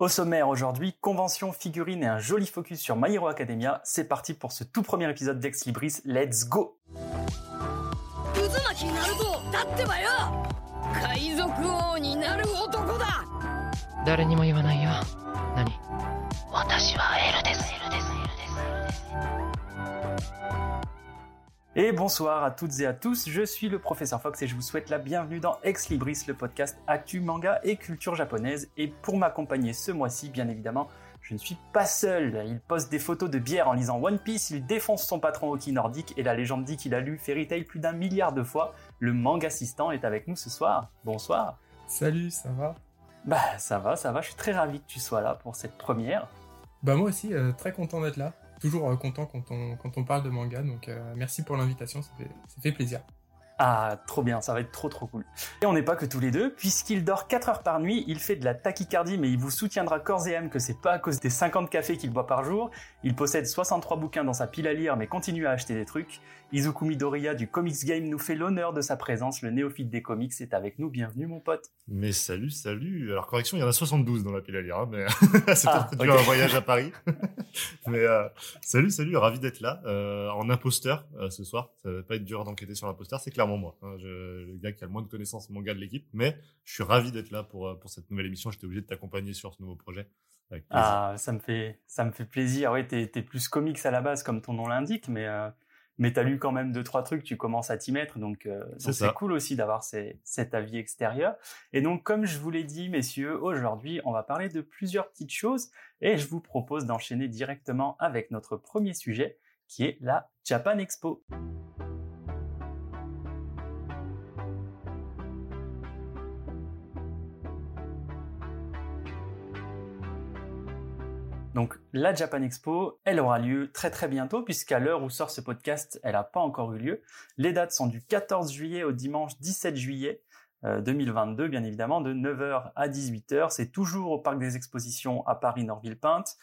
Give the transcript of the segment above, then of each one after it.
Au sommaire aujourd'hui, convention, figurine et un joli focus sur My Hero Academia. C'est parti pour ce tout premier épisode d'Ex Libris. Let's go Et bonsoir à toutes et à tous, je suis le professeur Fox et je vous souhaite la bienvenue dans Ex Libris, le podcast actu, manga et culture japonaise. Et pour m'accompagner ce mois-ci, bien évidemment, je ne suis pas seul. Il poste des photos de bière en lisant One Piece, il défonce son patron hockey nordique et la légende dit qu'il a lu Fairy Tail plus d'un milliard de fois. Le manga assistant est avec nous ce soir. Bonsoir. Salut, ça va? Bah ça va, ça va, je suis très ravi que tu sois là pour cette première. Bah moi aussi, euh, très content d'être là. Toujours euh, content quand on, quand on parle de manga, donc euh, merci pour l'invitation, ça fait, plaisir. Ah, trop bien, ça va être trop trop cool. Et on n'est pas que tous les deux, puisqu'il dort 4 heures par nuit, il fait de la tachycardie, mais il vous soutiendra corps et âme que c'est pas à cause des 50 cafés qu'il boit par jour. Il possède 63 bouquins dans sa pile à lire, mais continue à acheter des trucs. Izuku Midoriya du Comics Game nous fait l'honneur de sa présence. Le néophyte des comics est avec nous. Bienvenue, mon pote. Mais salut, salut. Alors, correction, il y en a 72 dans la pile à lire, hein, mais c'est Ah, peut-être dû ok. à un voyage à Paris. mais euh, salut, salut, ravi d'être là. Euh, en imposteur euh, ce soir. Ça va pas être dur d'enquêter sur l'imposteur, c'est clairement moi. hein. Je- le gars qui a le moins de connaissances manga de l'équipe. Mais je suis ravi d'être là pour, pour cette nouvelle émission. J'étais obligé de t'accompagner sur ce nouveau projet. Ah, ça me fait, ça me fait plaisir. Oui, t'es, t'es plus comics à la base, comme ton nom l'indique, mais, euh, mais t'as lu quand même deux, trois trucs, tu commences à t'y mettre, donc, euh, C'est cool aussi d'avoir cet avis extérieur. Et donc, comme je vous l'ai dit, messieurs, aujourd'hui, on va parler de plusieurs petites choses, et je vous propose d'enchaîner directement avec notre premier sujet, qui est la Japan Expo. Donc la Japan Expo, elle aura lieu très très bientôt puisqu'à l'heure où sort ce podcast, elle n'a pas encore eu lieu. Les dates sont du 14 juillet au dimanche 17 juillet euh, 2022, bien évidemment, de 9h à 18h. C'est toujours au Parc des Expositions à Paris-Norville-Pinte.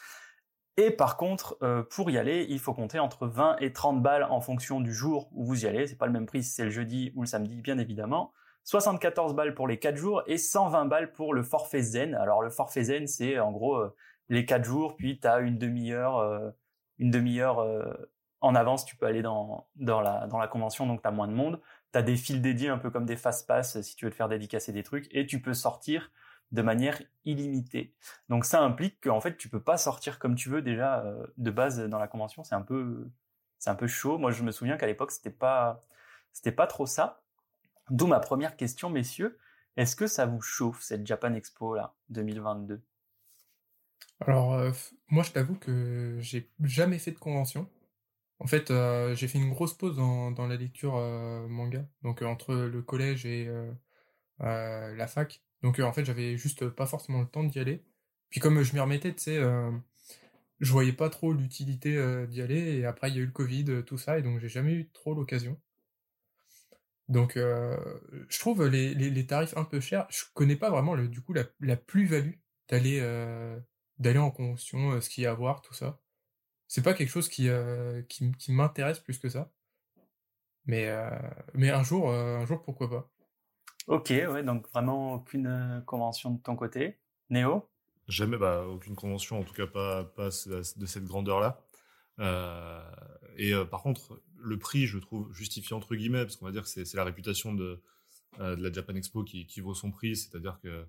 Et par contre, euh, pour y aller, il faut compter entre 20 et 30 balles en fonction du jour où vous y allez. C'est pas le même prix si c'est le jeudi ou le samedi, bien évidemment. 74 balles pour les 4 jours et 120 balles pour le forfait zen. Alors le forfait zen, c'est en gros euh, les 4 jours, puis tu as une demi-heure euh, une demi-heure euh, en avance, tu peux aller dans, dans, la, dans la convention, donc tu as moins de monde. Tu as des files dédiés, un peu comme des fast-pass, si tu veux te faire dédicacer des trucs, et tu peux sortir de manière illimitée. Donc ça implique qu'en fait, tu peux pas sortir comme tu veux déjà euh, de base dans la convention. C'est un peu, c'est un peu chaud. Moi, je me souviens qu'à l'époque, c'était pas, c'était pas trop ça. D'où ma première question, messieurs. Est-ce que ça vous chauffe cette Japan Expo là, 2022 Alors, euh, moi je t'avoue que j'ai jamais fait de convention. En fait, euh, j'ai fait une grosse pause dans, dans la lecture euh, manga, donc entre le collège et la fac. Donc en fait, j'avais juste pas forcément le temps d'y aller. Puis comme je m'y remettais, tu sais, je voyais pas trop l'utilité d'y aller. Et après, il y a eu le Covid, tout ça, et donc j'ai jamais eu trop l'occasion. Donc, je trouve les, les, les tarifs un peu chers. Je connais pas vraiment le, du coup la, la plus-value d'aller d'aller en convention, euh, ce qu'il y a à voir, tout ça. C'est pas quelque chose qui euh, qui, qui m'intéresse plus que ça. Mais euh, mais un jour euh, un jour pourquoi pas. Ok, ouais, donc vraiment aucune convention de ton côté. Néo? Jamais, bah, aucune convention, en tout cas pas, pas de cette grandeur-là. Euh, et euh, par contre, le prix, je trouve justifié entre guillemets, parce qu'on va dire que c'est c'est la réputation de, euh, de la Japan Expo qui, qui vaut son prix, c'est-à-dire que euh,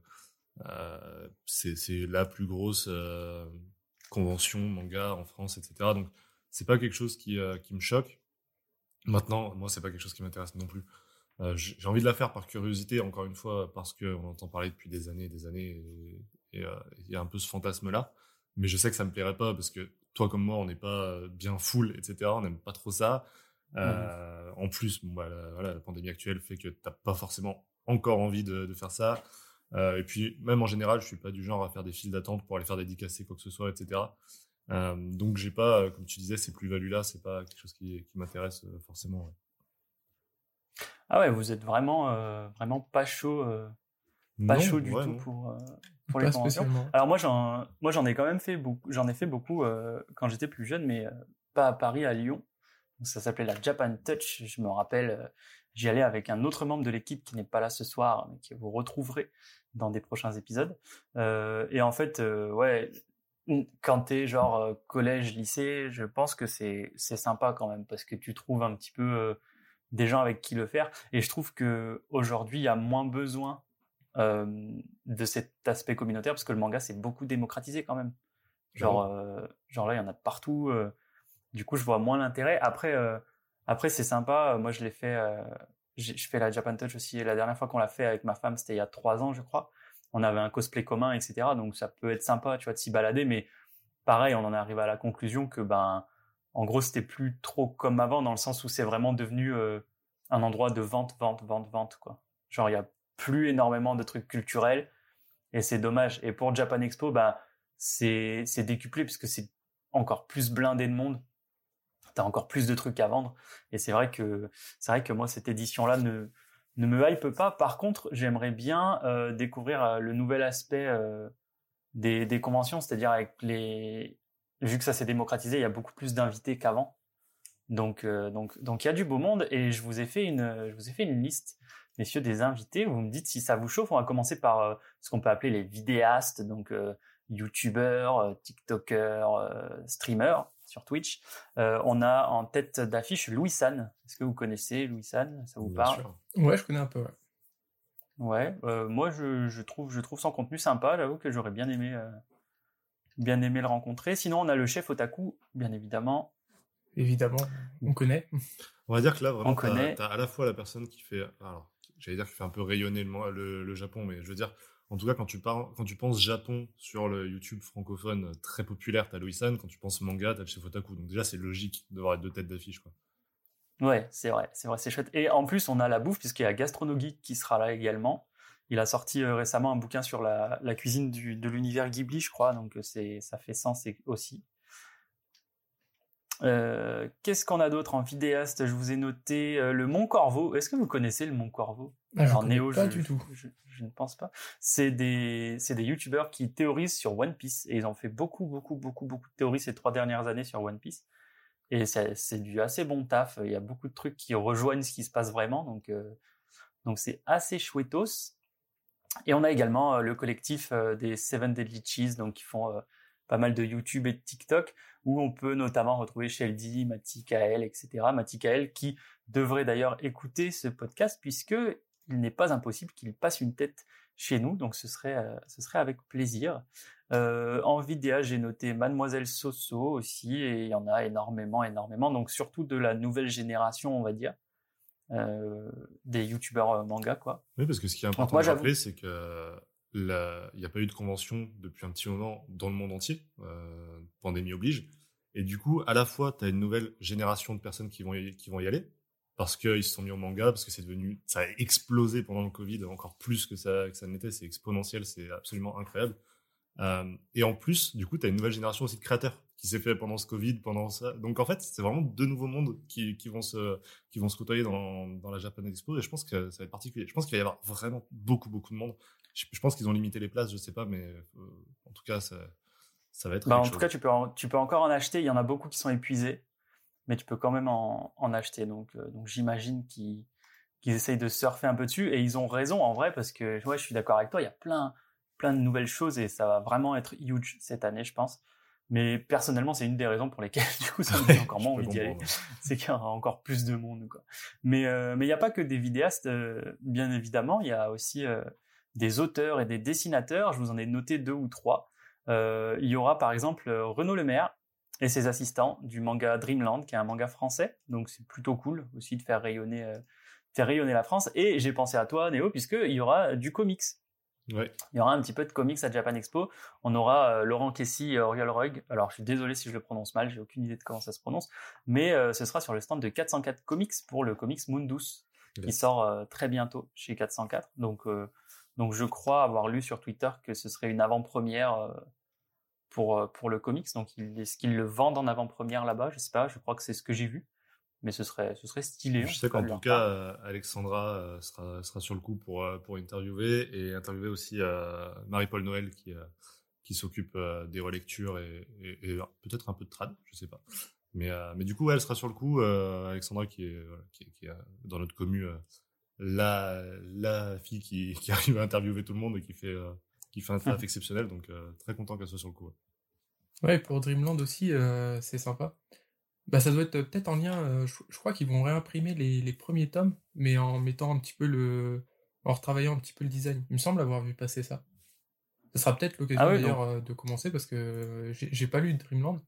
c'est c'est la plus grosse euh, convention manga en France, etc. Donc c'est pas quelque chose qui, euh, qui me choque. Maintenant, moi, c'est pas quelque chose qui m'intéresse non plus. Euh, J'ai envie de la faire par curiosité, encore une fois, parce qu'on entend parler depuis des années et des années, et- euh, il y a un peu ce fantasme-là. Mais je sais que ça me plairait pas, parce que toi comme moi, on n'est pas bien full, etc. On n'aime pas trop ça. Euh, En plus, bon, bah, la, voilà, la pandémie actuelle fait que t'as pas forcément encore envie de, de faire ça. Euh, et puis, même en général, je suis pas du genre à faire des files d'attente pour aller faire dédicacer quoi que ce soit, etc. Euh, donc, j'ai pas, euh, comme tu disais, ces plus-values-là, c'est pas quelque chose qui, qui m'intéresse euh, forcément. ouais. Ah ouais, vous êtes vraiment, euh, vraiment pas chaud, euh, pas Non, chaud du ouais, tout non. pour, euh, pour les conventions. Alors moi j'en moi j'en ai quand même fait beaucoup j'en ai fait beaucoup euh, quand j'étais plus jeune mais euh, pas à Paris à Lyon. Ça s'appelait la Japan Touch, je me rappelle euh, j'y allais avec un autre membre de l'équipe qui n'est pas là ce soir mais que vous retrouverez dans des prochains épisodes. Euh, et en fait, euh, ouais, quand t'es genre euh, collège, lycée, je pense que c'est c'est sympa quand même parce que tu trouves un petit peu euh, des gens avec qui le faire. Et je trouve que aujourd'hui, il y a moins besoin euh, de cet aspect communautaire parce que le manga c'est beaucoup démocratisé quand même. Genre, euh, genre là, il y en a de partout. du coup, je vois moins l'intérêt. Après, après c'est sympa. Moi, je l'ai fait. euh, je fais la Japan Touch aussi. La dernière fois qu'on l'a fait avec ma femme, c'était il y a trois ans, je crois. On avait un cosplay commun, etc. Donc, ça peut être sympa, tu vois, de s'y balader. Mais pareil, on en est arrivé à la conclusion que, ben, en gros, c'était plus trop comme avant, dans le sens où c'est vraiment devenu euh, un endroit de vente, vente, vente, vente, quoi. Genre, il y a plus énormément de trucs culturels. Et c'est dommage. Et pour Japan Expo, bah, c'est décuplé puisque c'est encore plus blindé de monde. T'as encore plus de trucs à vendre. Et c'est vrai que c'est vrai que moi cette édition-là ne ne me hype pas. Par contre, j'aimerais bien euh, découvrir euh, le nouvel aspect euh, des conventions, c'est-à-dire avec les vu que ça s'est démocratisé, il y a beaucoup plus d'invités qu'avant. Donc donc donc il y a du beau monde et je vous ai fait une je vous ai fait une liste messieurs des invités. Vous me dites si ça vous chauffe. On va commencer par ce qu'on peut appeler les vidéastes, donc youtubeurs, tiktokers, streamers sur Twitch. Euh, on a en tête d'affiche Louis San. Est-ce que vous connaissez Louis San? Ça vous Bien parle? sûr. Ouais, je connais un peu. ouais. Ouais. euh, moi, je, je trouve je trouve son contenu sympa. J'avoue que j'aurais bien aimé euh, bien aimé le rencontrer. Sinon, on a le chef otaku, bien évidemment. Évidemment, on connaît. On va dire que là, vraiment, On t'as connaît. à la fois la personne qui fait, alors, j'allais dire qui fait un peu rayonner le, le Japon, mais je veux dire, en tout cas, quand tu parles, quand penses Japon sur le YouTube francophone euh, très populaire, t'as Louis-San, quand tu penses manga, t'as le chef otaku. Donc déjà, c'est logique de voir deux têtes d'affiche. Ouais, c'est vrai, c'est vrai, c'est chouette. Et en plus, on a la bouffe, puisqu'il y a Gastronogeek qui sera là également. Il a sorti euh, récemment un bouquin sur la, cuisine de l'univers Ghibli, je crois, donc euh, ça fait sens aussi. Qu'est-ce qu'on a d'autre en vidéaste? Je vous ai noté le Mont Corvo. Est-ce que vous connaissez le Mont Corvo? Ah, Alors, Néo, pas je, du tout. Je, je ne pense pas. C'est des, c'est des youtubeurs qui théorisent sur One Piece et ils ont fait beaucoup, beaucoup, beaucoup, beaucoup de théories ces trois dernières années sur One Piece. Et c'est du assez bon taf. Il y a beaucoup de trucs qui rejoignent ce qui se passe vraiment, donc euh, donc c'est assez chouettos. Et on a également euh, le collectif euh, des Seven Deadly Cheese, donc qui font pas mal de YouTube et de TikTok, où on peut notamment retrouver Sheldy, Mati Kael, etc. Mati Kael qui devrait d'ailleurs écouter ce podcast puisque il n'est pas impossible qu'il passe une tête chez nous, donc ce serait euh, ce serait avec plaisir. Euh, en vidéo, j'ai noté Mademoiselle Soso aussi, et il y en a énormément, énormément, donc surtout de la nouvelle génération, on va dire, euh, des youtubeurs manga, quoi. Oui, parce que ce qui est important moi, de j'avoue- rappeler, c'est que il n'y a pas eu de convention depuis un petit moment dans le monde entier, pandémie oblige. Et du coup, à la fois, tu as une nouvelle génération de personnes qui vont y, qui vont y aller, parce qu'ils se sont mis au manga, parce que c'est devenu, ça a explosé pendant le Covid, encore plus que ça, que ça n'était, c'est exponentiel, c'est absolument incroyable. Euh, et en plus, du coup, tu as une nouvelle génération aussi de créateurs qui s'est fait pendant ce Covid, pendant ça. Donc en fait, c'est vraiment deux nouveaux mondes qui, qui vont se, qui vont se côtoyer dans, dans la Japan Expo et je pense que ça va être particulier. Je pense qu'il va y avoir vraiment beaucoup, beaucoup de monde. Je, je pense qu'ils ont limité les places, je sais pas, mais euh, en tout cas, ça, ça va être. Bah, en tout chose. cas, tu peux, en- tu peux encore en acheter. Il y en a beaucoup qui sont épuisés, mais tu peux quand même en, en acheter. Donc, euh, donc j'imagine qu'ils qu'ils essayent de surfer un peu dessus et ils ont raison en vrai parce que ouais, je suis d'accord avec toi. Il y a plein, plein de nouvelles choses et ça va vraiment être huge cette année, je pense. Mais personnellement, c'est une des raisons pour lesquelles du coup ça me donne encore moins envie d'y aller. c'est qu'il y aura encore plus de monde. Quoi. Mais euh, mais il n'y a pas que des vidéastes, euh, bien évidemment. Il y a aussi des auteurs et des dessinateurs. Je vous en ai noté deux ou trois. Il y aura par exemple Renaud Lemaire et ses assistants du manga Dreamland, qui est un manga français. Donc c'est plutôt cool aussi de faire rayonner, euh, faire rayonner la France. Et j'ai pensé à toi, Néo, puisqu'il y aura du comics. Ouais. Il y aura un petit peu de comics à Japan Expo. On aura euh, Laurent Kessy et Oriol Rug. Alors, je suis désolé si je le prononce mal, j'ai aucune idée de comment ça se prononce. Mais euh, ce sera sur le stand de 404 Comics pour le comics Mundus, qui sort euh, très bientôt chez 404. Donc, euh, donc, je crois avoir lu sur Twitter que ce serait une avant-première euh, pour, euh, pour le comics. Donc, est-ce qu'ils le vendent en avant-première là-bas Je sais pas, je crois que c'est ce que j'ai vu. Mais ce serait, ce serait stylé. Je sais tout cas, qu'en tout cas, euh, Alexandra euh, sera, sera sur le coup pour, pour interviewer et interviewer aussi Marie-Paul Noël qui, qui s'occupe des relectures et, et- et peut-être un peu de trad, je sais pas. Mais, mais du coup, elle sera sur le coup. Alexandra qui est, qui est, qui est, dans notre commu la, la fille qui, qui arrive à interviewer tout le monde et qui fait, euh, qui fait un taf exceptionnel. Donc, euh, très content qu'elle soit sur le coup. ouais. Pour Dreamland aussi, euh, c'est sympa. Bah, ça doit être euh, peut-être en lien. euh, je, je crois qu'ils vont réimprimer les, les premiers tomes, mais en mettant un petit peu le. en retravaillant un petit peu le design. Il me semble avoir vu passer ça. Ce sera peut-être l'occasion Ah d'ailleurs euh, de commencer parce que j'ai j'ai pas lu Dreamland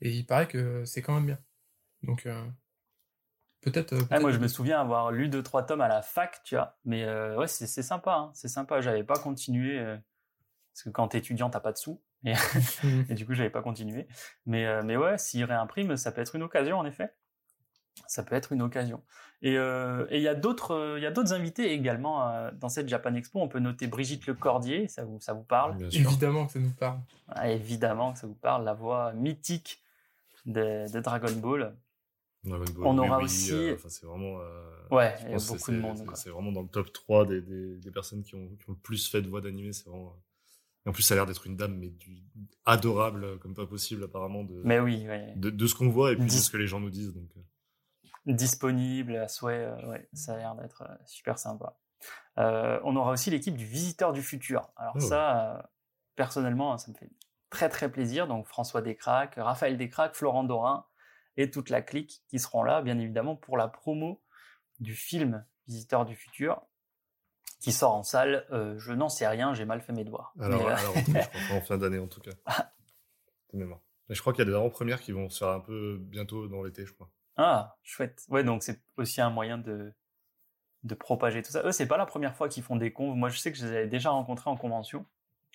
et il paraît que c'est quand même bien. Donc euh, peut-être. peut-être moi, je me souviens avoir lu deux trois tomes à la fac, tu vois. Mais euh, ouais, c'est c'est sympa, hein, c'est sympa. J'avais pas continué euh, parce que quand t'es étudiant, t'as pas de sous. Et, et du coup, j'avais pas continué. Mais euh, mais ouais, s'il réimprime, ça peut être une occasion, en effet. Ça peut être une occasion. Et euh, et il y a d'autres euh, il y a d'autres invités également euh, dans cette Japan Expo. On peut noter Brigitte Lecordier, ça vous ça vous parle? Bien sûr. Évidemment que ça nous parle. Ah, Évidemment que ça vous parle, la voix mythique de, de Dragon Ball. Dragon Ball, On aura aussi- euh, enfin, c'est vraiment. euh, Ouais, je il y a pense beaucoup de monde, c'est- vraiment dans le top 3 des, des, des personnes qui ont, qui ont le plus fait de voix d'animé. C'est vraiment. Et en plus, ça a l'air d'être une dame, mais du, adorable, euh, comme pas possible, apparemment, de, Mais oui, ouais. de, de ce qu'on voit et puis de ce que les gens nous disent. Donc, euh, disponible à souhait, euh, ouais, ça a l'air d'être euh, super sympa. Euh, on aura aussi l'équipe du Visiteur du Futur. Alors Oh. ça, personnellement, ça me fait très très plaisir. Donc François Descraques, Raphaël Descraques, Florent Dorin et toute la clique qui seront là, bien évidemment, pour la promo du film Visiteur du Futur qui sort en salle. Euh, je n'en sais rien, j'ai mal fait mes devoirs. Alors, euh, alors, je crois pas en fin d'année, en tout cas. Je crois qu'il y a des avant-premières qui vont se faire un peu bientôt dans l'été, je crois. Ah, chouette. Ouais, donc c'est aussi un moyen de, de propager tout ça. Eux, c'est pas la première fois qu'ils font des conves. Moi, je sais que je les avais déjà rencontrés en convention.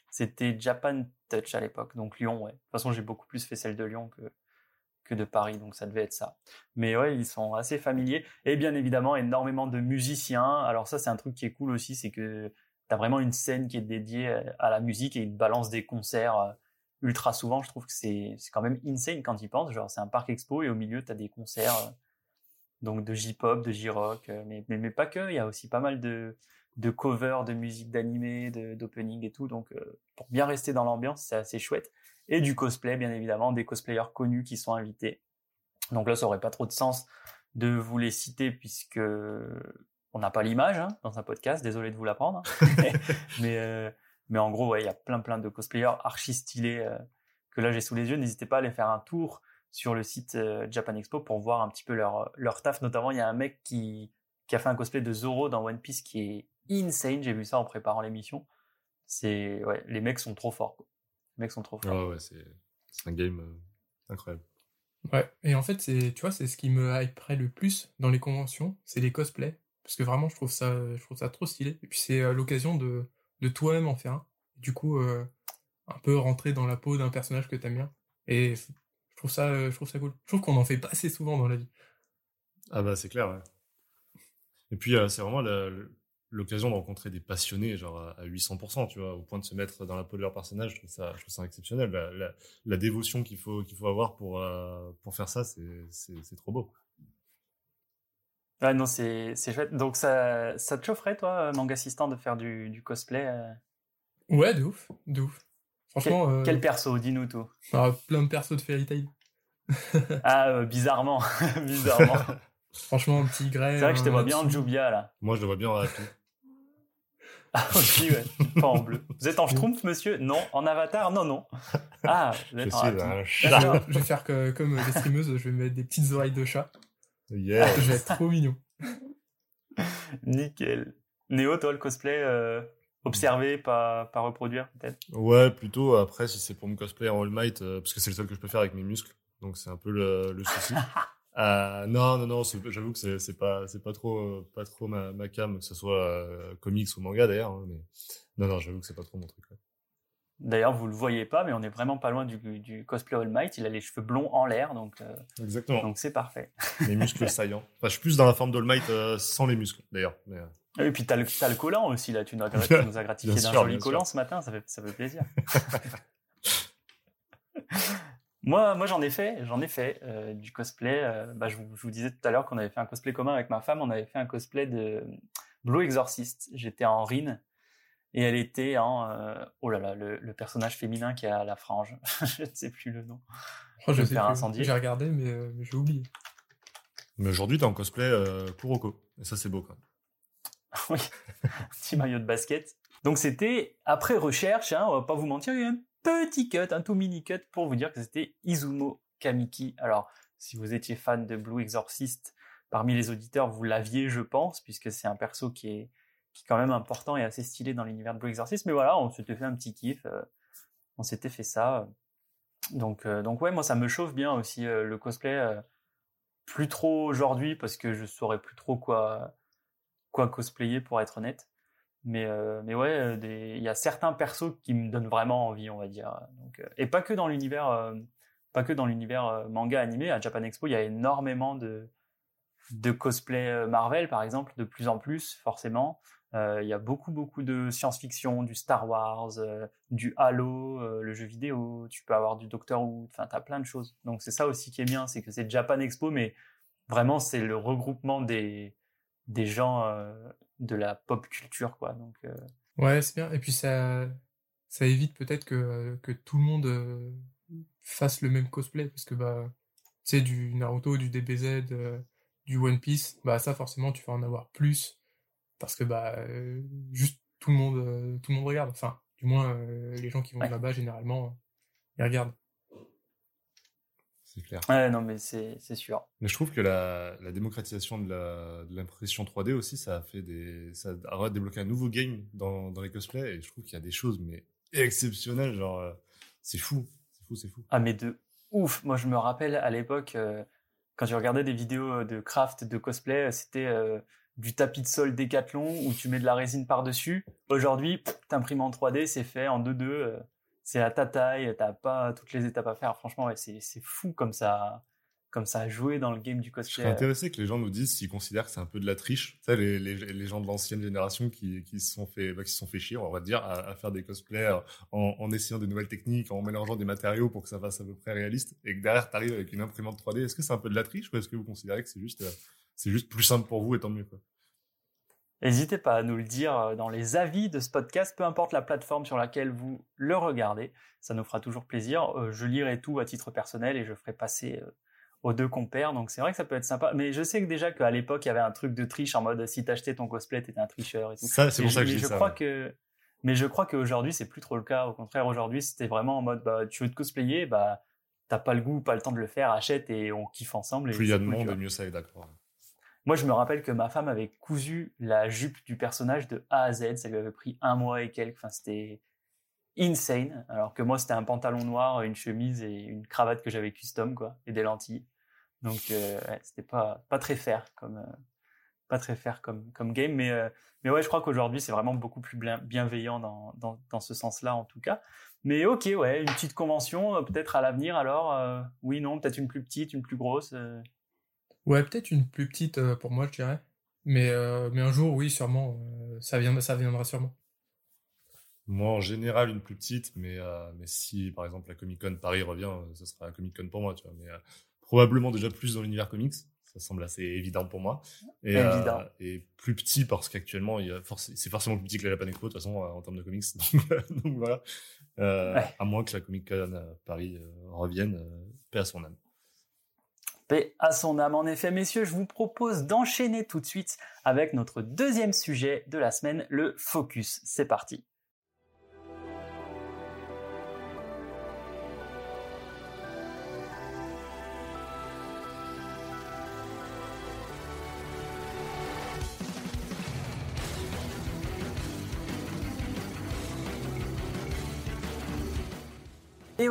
C'était Japan Touch à l'époque, donc Lyon, ouais. De toute façon, j'ai beaucoup plus fait celle de Lyon que, que de Paris, donc ça devait être ça. Mais ouais, ils sont assez familiers. Et bien évidemment, énormément de musiciens. Alors ça, c'est un truc qui est cool aussi, c'est que t'as vraiment une scène qui est dédiée à- la musique et ils balancent des concerts euh, ultra souvent. Je trouve que c'est c'est quand même insane quand ils pensent. Genre, c'est un parc expo et au milieu, t'as des concerts euh, donc de J-pop, de J-rock, euh, mais, mais, mais pas que. Il y a aussi pas mal de, de covers de musique d'animé, de- d'opening et tout. Donc, euh, pour bien rester dans l'ambiance, c'est assez chouette. Et du cosplay, bien évidemment, des cosplayers connus qui sont invités. Donc là, ça aurait pas trop de sens de vous les citer puisque on n'a pas l'image hein, dans un podcast. Désolé de vous l'apprendre. mais, euh, mais en gros, ouais, il y a plein plein de cosplayers archi stylés euh, que là j'ai sous les yeux. N'hésitez pas à aller faire un tour sur le site Japan Expo pour voir un petit peu leur, leur taf. Notamment, il y a un mec qui, qui a fait un cosplay de Zoro dans One Piece qui est insane. J'ai vu ça en préparant l'émission. C'est, ouais, les mecs sont trop forts. quoi. Les mecs sont trop forts. Ah ouais, c'est un game euh, incroyable. Ouais, et en fait, c'est, tu vois, c'est ce qui me hyperait le plus dans les conventions, c'est les cosplays. Parce que vraiment, je trouve ça, je trouve ça trop stylé. Et puis, c'est euh, l'occasion de, de toi-même en faire un. Du coup, euh, un peu rentrer dans la peau d'un personnage que t'aimes bien. Et je trouve ça, euh, je trouve ça cool. Je trouve qu'on en fait pas assez souvent dans la vie. Ah bah c'est clair, ouais. Et puis euh, c'est vraiment la- l'occasion de rencontrer des passionnés, genre à à 800%, tu vois, au point de se mettre dans la peau de leur personnage. Je trouve ça, je trouve ça exceptionnel. La, la, la dévotion qu'il faut, qu'il faut avoir pour, euh, pour faire ça, c'est c'est- c'est trop beau. Ouais, non, c'est, c'est chouette. Donc, ça, ça te chaufferait, toi, Manga Assistant, de faire du, du cosplay euh? Ouais, de ouf, de ouf. Franchement, euh, Quel perso Dis-nous tout. ah, plein de persos de Fairy Tail. Ah, euh, bizarrement. bizarrement. Franchement, un petit grès. C'est vrai que je te vois bien en. Jubia, là. Moi, je le vois bien en Happy. Ah, aussi, ouais. Pas en bleu. Vous êtes en Schtroumpf, monsieur? Non. En avatar? Non, non. Ah, vous Je êtes en suis un Je chat. Je vais faire que, comme les streameuses, je vais mettre des petites oreilles de chat. Yeah. Je vais être trop mignon. Nickel. Néo, toi, le cosplay, euh, observer, pas, pas reproduire, peut-être? Ouais, plutôt après, si c'est pour me cosplayer en All Might, euh, parce que c'est le seul que je peux faire avec mes muscles, donc c'est un peu le, le souci. Euh, non, non, non, j'avoue que c'est c'est pas, c'est pas trop, pas trop ma, ma cam, que ce soit euh, comics ou manga d'ailleurs, hein, mais non, non, j'avoue que c'est pas trop mon truc. ouais. D'ailleurs, vous le voyez pas, mais on est vraiment pas loin du, du cosplay All Might. Il a les cheveux blonds en l'air, donc euh, Exactement. donc c'est parfait. les muscles saillants. Enfin, je suis plus dans la forme d'All Might euh, sans les muscles d'ailleurs. Mais, Et puis t'as le, t'as le collant aussi là. Tu nous as, tu nous as gratifié d'un sûr, joli sûr. collant ce matin. Ça fait ça fait plaisir. moi moi j'en ai fait j'en ai fait euh, du cosplay. euh, bah, je, vous, je vous disais tout à l'heure qu'on avait fait un cosplay commun avec ma femme. On avait fait un cosplay de Blue Exorcist. J'étais en Rin. Et elle était en euh, oh là là le, le personnage féminin qui a la frange. je ne sais plus le nom. Oh, Je vais sais faire incendier. J'ai regardé, mais, euh, mais j'ai oublié. mais aujourd'hui, t'es en cosplay euh, Kuroko, et ça c'est beau quand même. oui, un petit maillot de basket. Donc c'était, après recherche, hein, on va pas vous mentir, il y a un petit cut, un tout mini cut pour vous dire que c'était Izumo Kamiki. Alors, si vous étiez fan de Blue Exorcist, parmi les auditeurs, vous l'aviez, je pense, puisque c'est un perso qui est, qui quand même important et assez stylé dans l'univers de Blue Exorcist. Mais voilà, on s'était fait un petit kiff, euh, on s'était fait ça. Donc, euh, donc ouais, moi ça me chauffe bien aussi euh, le cosplay. plus trop aujourd'hui parce que je saurais plus trop quoi, quoi cosplayer pour être honnête. Mais, euh, mais ouais, euh, il y a certains persos qui me donnent vraiment envie, on va dire. Euh, et pas que dans l'univers, pas que dans l'univers manga animé. À Japan Expo, il y a énormément de, cosplay Marvel, par exemple, de plus en plus, forcément. Il y a beaucoup, beaucoup de science-fiction, du Star Wars, du Halo, le jeu vidéo. Tu peux avoir du Doctor Who. Enfin, t'as plein de choses. Donc c'est ça aussi qui est bien, c'est que c'est Japan Expo, mais vraiment c'est le regroupement des des gens de la pop culture, quoi. Donc euh, Ouais, c'est bien. Et puis ça, ça évite peut-être que, que tout le monde euh, fasse le même cosplay. Parce que, bah, tu sais, du Naruto, du DBZ, euh, du One Piece, bah, ça, forcément, tu vas en avoir plus. Parce que, bah, euh, juste tout le monde, euh, tout le monde regarde. Enfin, du moins, euh, les gens qui vont Ouais. là-bas, généralement, ils regardent. C'est clair. ouais, non, mais c'est sûr. Mais je trouve que la, la démocratisation de l'impression 3D aussi, ça a fait des, ça a débloqué un nouveau game dans, dans les cosplays et je trouve qu'il y a des choses mais exceptionnelles, genre euh, c'est fou, c'est fou, c'est fou. Ah, mais de ouf. Moi, je me rappelle à l'époque, euh, quand je regardais des vidéos de craft, de cosplay, euh, c'était euh, du tapis de sol Décathlon où tu mets de la résine par-dessus. Aujourd'hui, t'imprimes en 3D, c'est fait en 2-2. C'est à ta taille, t'as pas toutes les étapes à faire. Franchement, ouais, c'est c'est fou comme ça, comme ça a joué dans le game du Je cosplay. serais intéressé que les gens nous disent s'ils considèrent que c'est un peu de la triche. Tu les, les, les gens de l'ancienne génération qui, qui se sont fait, bah, qui se sont fait chier, on va dire, à, à faire des cosplays en, en essayant des nouvelles techniques, en mélangeant des matériaux pour que ça fasse à peu près réaliste, et que derrière t'arrives avec une imprimante 3D. Est-ce que c'est un peu de la triche ou est-ce que vous considérez que c'est juste, euh, c'est juste plus simple pour vous et tant mieux quoi? N'hésitez pas à nous le dire euh, dans les avis de ce podcast, peu importe la plateforme sur laquelle vous le regardez. Ça nous fera toujours plaisir. Euh, Je lirai tout à titre personnel et je ferai passer euh, aux deux compères. Donc c'est vrai que ça peut être sympa. Mais je sais que déjà qu'à l'époque, il y avait un truc de triche en mode si t'achetais ton cosplay, t'étais un tricheur et tout. Ça, c'est pour ça que je dis je ça. crois ouais. que mais je crois qu'aujourd'hui c'est plus trop le cas. Au contraire, aujourd'hui c'était vraiment en mode bah tu veux te cosplayer, bah t'as pas le goût, pas le temps de le faire, achète et on kiffe ensemble. et Plus il y a de cool, monde, mieux ça est, d'accord. Moi, je me rappelle que ma femme avait cousu la jupe du personnage de A à Z. Ça lui avait pris un mois et quelques. Enfin, c'était insane. Alors que moi, c'était un pantalon noir, une chemise et une cravate que j'avais custom, quoi, et des lentilles. Donc, euh, c'était pas pas très fair comme euh, pas très fair comme game. Mais euh, mais ouais, je crois qu'aujourd'hui, c'est vraiment beaucoup plus bien- bienveillant dans dans dans ce sens-là, en tout cas. Mais ok, ouais, une petite convention, peut-être à l'avenir. Alors, oui, non, peut-être une plus petite, une plus grosse. Ouais, peut-être une plus petite euh, pour moi, je dirais. Mais, euh, mais un jour, oui, sûrement, euh, ça viendra, ça viendra sûrement. Moi, en général, une plus petite, mais, euh, mais si, par exemple, la Comic Con Paris revient, ce sera la Comic Con pour moi, tu vois. Mais euh, probablement déjà plus dans l'univers comics. Ça semble assez évident pour moi. Et, Évident. euh, et plus petit parce qu'actuellement, il y a forc- c'est forcément plus petit que la Japan Expo, de toute façon, en termes de comics. Donc, donc voilà. Euh, Ouais. À moins que la Comic Con euh, Paris euh, revienne, euh, paix à son âme. Paix à son âme. En effet, messieurs, je vous propose d'enchaîner tout de suite avec notre deuxième sujet de la semaine, le focus. C'est parti.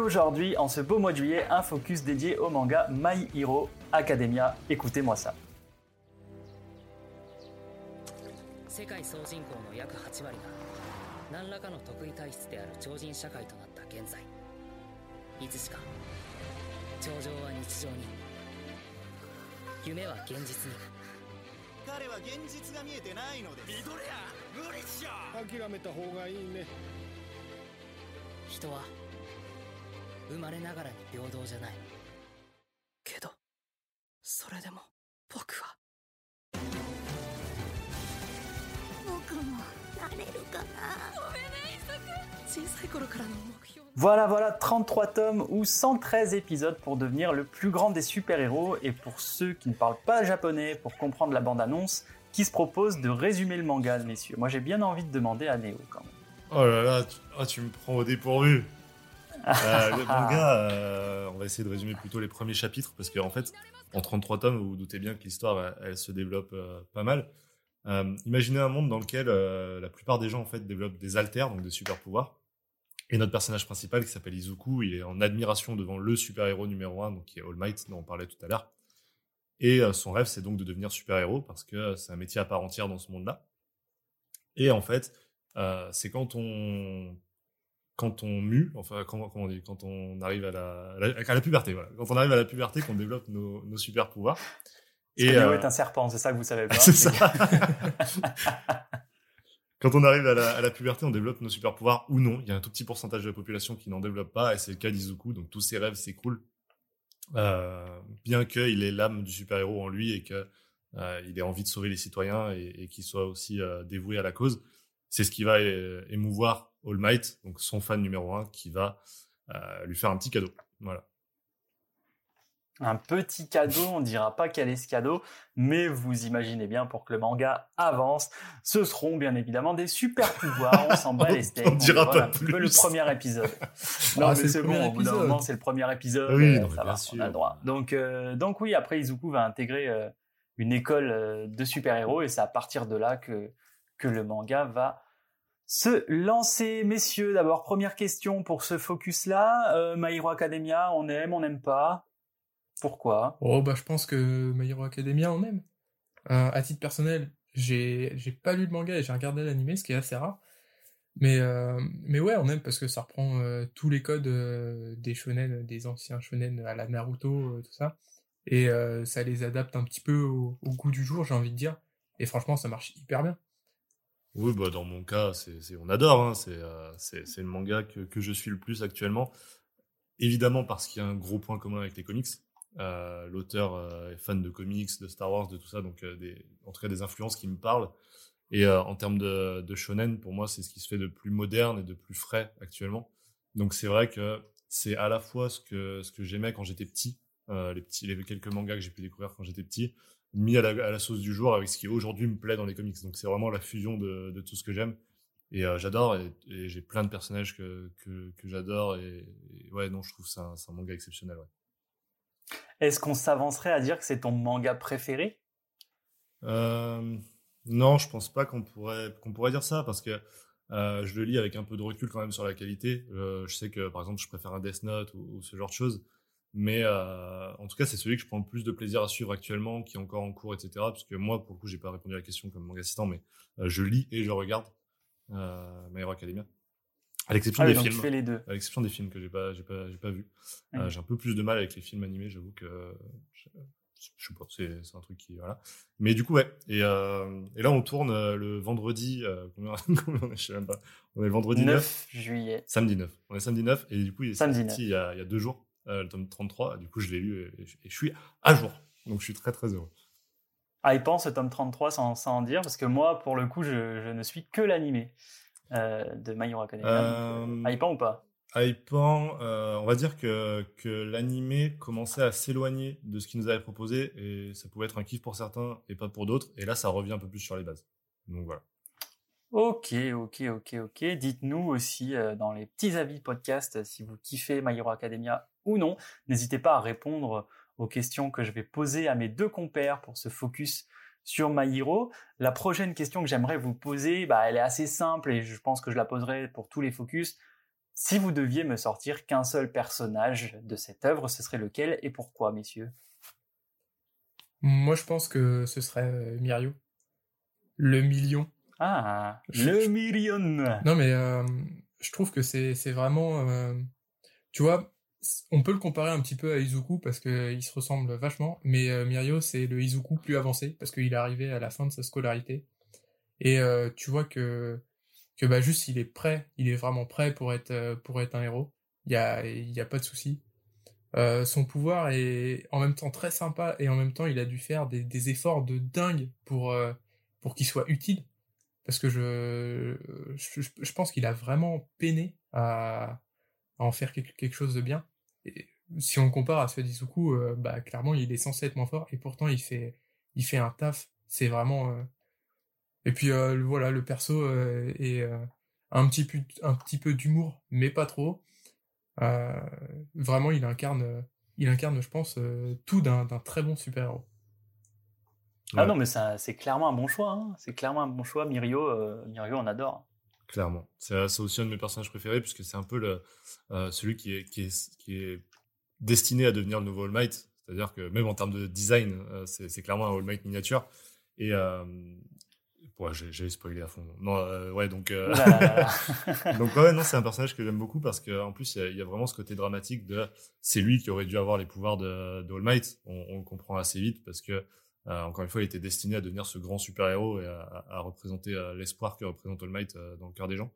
Aujourd'hui, en ce beau mois de juillet, un focus dédié au manga My Hero Academia. Écoutez-moi ça. 世界総人口の約8割が何らかの特異体質である超人社会となった現在いつしか頂上は日常に夢は現実に彼は現実が見えてないのですリドレア無理っしょ諦めた方がいいね人は 生まれながらに平等じゃないけどそれでも僕は僕もなれるかな小さい頃からの目標 Voilà, voilà, 33 tomes ou 113 épisodes pour devenir le plus grand des super-héros. Et pour ceux qui ne parlent pas japonais, pour comprendre la bande-annonce, qui se propose de résumer le manga, messieurs. Moi, j'ai bien envie de demander à Néo quand même. Oh là là, tu, oh, tu me prends au dépourvu. Euh, le manga, euh, on va essayer de résumer plutôt les premiers chapitres parce qu'en fait, en 33 tomes, vous vous doutez bien que l'histoire elle, elle se développe euh, pas mal. Euh, imaginez un monde dans lequel euh, la plupart des gens en fait développent des alters, donc des super pouvoirs. Et notre personnage principal qui s'appelle Izuku, il est en admiration devant le super-héros numéro un, donc qui est All Might, dont on parlait tout à l'heure. Et euh, son rêve, c'est donc de devenir super-héros parce que c'est un métier à part entière dans ce monde-là. Et en fait, euh, c'est quand on quand on mue, enfin comment, comment on dit, quand on arrive à la, à la, puberté, voilà. Quand on arrive à la puberté, qu'on développe nos, nos super pouvoirs. Et Néo euh, est un serpent, c'est ça que vous savez pas. c'est ça. Quand on arrive à la, à la puberté, on développe nos super pouvoirs ou non. Il y a un tout petit pourcentage de la population qui n'en développe pas, et c'est le cas d'Izuku. Donc tous ses rêves s'écroulent, euh, bien qu'il ait l'âme du super héros en lui et que euh, il ait envie de sauver les citoyens et, et qu'il soit aussi euh, dévoué à la cause. C'est ce qui va é- émouvoir All Might, donc son fan numéro un, qui va euh, lui faire un petit cadeau. Voilà. Un petit cadeau, on dira pas quel est ce cadeau, mais vous imaginez bien pour que le manga avance, ce seront bien évidemment des super pouvoirs, on s'en bat les steaks. On dira dévoile pas un peu le premier épisode. non Ah, mais c'est bon, premier au bout d'un épisode. moment c'est le premier épisode, Oui, euh, non, ça va, on a le droit. Donc, euh, donc oui, après Izuku va intégrer euh, une école euh, de super-héros et c'est à partir de là que, que le manga va se lancer. Messieurs, d'abord première question pour ce focus-là, euh, My Academia, on aime, on n'aime pas Pourquoi? Oh, bah, je pense que My Hero Academia, on aime. Euh, à titre personnel, j'ai, pas lu le manga et j'ai regardé l'animé, ce qui est assez rare. Mais, euh, mais ouais, on aime parce que ça reprend euh, tous les codes des shonen, des anciens shonen à la Naruto, tout ça. Et ça les adapte un petit peu au goût du jour, j'ai envie de dire. Et franchement, ça marche hyper bien. Oui, bah dans mon cas, c'est, c'est- on adore. Hein, c'est, euh, c'est, c'est le manga que, que je suis le plus actuellement. Évidemment parce qu'il y a un gros point commun avec les comics. Euh, l'auteur euh, est fan de comics, de Star Wars, de tout ça, donc des, en tout cas des influences qui me parlent. Et en termes de, shonen, pour moi, c'est ce qui se fait de plus moderne et de plus frais actuellement. Donc c'est vrai que c'est à la fois ce que ce que j'aimais quand j'étais petit, les petits, les quelques mangas que j'ai pu découvrir quand j'étais petit, mis à la, à la sauce du jour avec ce qui aujourd'hui me plaît dans les comics. Donc c'est vraiment la fusion de, de tout ce que j'aime. Et euh, j'adore, et, et j'ai plein de personnages que, que, que j'adore. Et, et ouais, non, je trouve ça un, c'est un manga exceptionnel. Ouais. Est-ce qu'on s'avancerait à dire que c'est ton manga préféré? Euh, non, je pense pas qu'on pourrait qu'on pourrait dire ça parce que euh, je le lis avec un peu de recul quand même sur la qualité. Je sais que par exemple, je préfère un Death Note ou, ou ce genre de choses, mais euh, en tout cas, c'est celui que je prends le plus de plaisir à suivre actuellement, qui est encore en cours, etc. Parce que moi, pour le coup, j'ai pas répondu à la question comme manga assistant, mais euh, je lis et je regarde euh, My Hero Academia, à l'exception Ah oui, des tu films. fais les deux. À l'exception des films que j'ai pas j'ai pas j'ai pas vu. Euh, j'ai un peu plus de mal avec les films animés, j'avoue que je, je sais pas, c'est c'est un truc qui voilà. Mais du coup ouais. Et, euh, et là on tourne le vendredi euh, combien, combien on est, je sais même pas. On est le vendredi 9, 9 juillet. samedi 9. On est samedi 9 et du coup il est Samedi sorti il y a il y a deux jours le tome 33 du coup je l'ai lu et, et je suis à jour. Donc je suis très très heureux. Hypant ce tome 33 sans, sans en dire, parce que moi, pour le coup, je, je ne suis que l'animé euh, de My Hero Academia. Euh, donc, euh, hypant ou pas? Hypant, euh, on va dire que, que l'animé commençait à s'éloigner de ce qu'il nous avait proposé et ça pouvait être un kiff pour certains et pas pour d'autres. Et là, ça revient un peu plus sur les bases. Donc voilà. Ok, ok, ok, ok. Dites-nous aussi euh, dans les petits avis podcast euh, si vous kiffez My Hero Academia ou non. N'hésitez pas à répondre aux questions que je vais poser à mes deux compères pour ce focus sur My Hero. La prochaine question que j'aimerais vous poser, bah, elle est assez simple et je pense que je la poserai pour tous les focus. Si vous deviez me sortir qu'un seul personnage de cette œuvre, ce serait lequel et pourquoi, messieurs? Moi, je pense que ce serait euh, Mirio. Le million. Ah, Je- le je- million Non, mais euh, je trouve que c'est vraiment. euh, tu vois, on peut le comparer un petit peu à Izuku parce qu'il se ressemble vachement, mais euh, Mirio, c'est le Izuku plus avancé parce qu'il est arrivé à la fin de sa scolarité. Et euh, tu vois que, que bah, juste, il est prêt, il est vraiment prêt pour être, euh, pour être un héros. Il y a, y a pas de souci. Euh, son pouvoir est en même temps très sympa et en même temps, il a dû faire des, efforts de dingue pour, euh, pour qu'il soit utile parce que je- je pense qu'il a vraiment peiné à, à en faire quelque, chose de bien. Et si on le compare à ceux d'Izuku, euh, bah, clairement, il est censé être moins fort, et pourtant, il fait, il fait un taf. C'est vraiment, euh, Et puis euh, le- voilà, le perso euh, est euh, un petit peu, un petit peu d'humour, mais pas trop. Euh, vraiment, il incarne, il incarne, je pense, euh, tout d'un très bon super-héros. Ah Ouais. non, mais ça- c'est clairement un bon choix. hein. C'est clairement un bon choix. Mirio, euh, Mirio, on adore. Clairement. C'est c'est aussi un de mes personnages préférés puisque c'est un peu le, euh, celui qui est, qui, est, qui est destiné à devenir le nouveau All Might. C'est-à-dire que même en termes de design, euh, c'est clairement un All Might miniature. Et euh, ouais, j'ai spoilé à fond. Non, euh, ouais, donc euh, donc ouais, non, c'est un personnage que j'aime beaucoup parce qu'en plus il y, a, il y a vraiment ce côté dramatique de c'est lui qui aurait dû avoir les pouvoirs de, de All Might. On, on le comprend assez vite parce que euh, encore une fois, il était destiné à devenir ce grand super héros et à, représenter euh, l'espoir que représente All Might euh, dans le cœur des gens.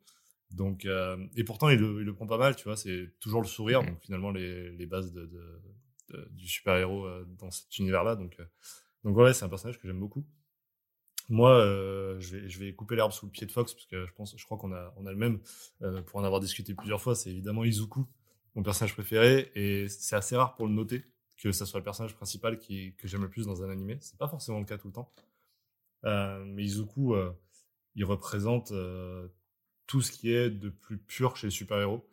Donc euh, et pourtant il le, il le prend pas mal, tu vois. C'est toujours le sourire, donc finalement les, les bases de, de- de- du super héros dans cet univers-là. Donc euh, donc ouais, c'est un personnage que j'aime beaucoup. Moi, euh, je, vais, je vais couper l'herbe sous le pied de Fox parce que je pense, je crois qu'on a, on a le même euh, pour en avoir discuté plusieurs fois. C'est évidemment Izuku, mon personnage préféré, et c'est assez rare pour le noter que ça soit le personnage principal qui, que j'aime le plus dans un animé. C'est pas forcément le cas tout le temps, Euh, mais Izuku, euh, il représente euh, tout ce qui est de plus pur chez les super-héros,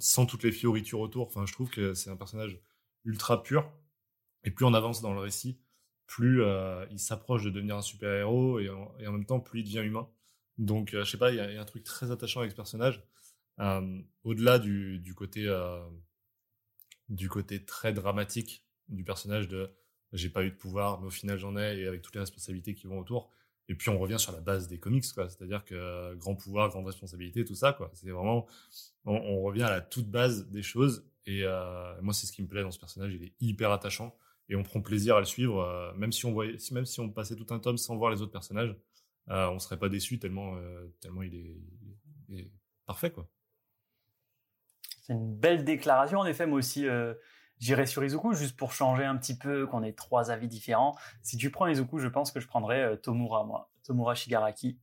sans toutes les fioritures autour. Enfin, je trouve que c'est un personnage ultra pur. Et plus on avance dans le récit, plus il s'approche de devenir un super-héros et, en- même temps, plus il devient humain. Donc, je sais pas, il y, y a un truc très attachant avec ce personnage. Au-delà du, du côté du côté très dramatique du personnage de j'ai pas eu de pouvoir, mais au final j'en ai, et avec toutes les responsabilités qui vont autour. Et puis on revient sur la base des comics, quoi. C'est-à-dire que euh, grand pouvoir, grande responsabilité, tout ça, quoi. C'est vraiment, on, revient à la toute base des choses. Et euh, moi, c'est ce qui me plaît dans ce personnage. Il est hyper attachant et on prend plaisir à le suivre, euh, même si on voyait, même si on passait tout un tome sans voir les autres personnages, euh, on serait pas déçu tellement, tellement il est, il est parfait, quoi. C'est une belle déclaration. En effet, moi aussi, euh, j'irai sur Izuku juste pour changer un petit peu, qu'on ait trois avis différents. Si tu prends Izuku, je pense que je prendrais euh, Tomura, moi. Tomura Shigaraki,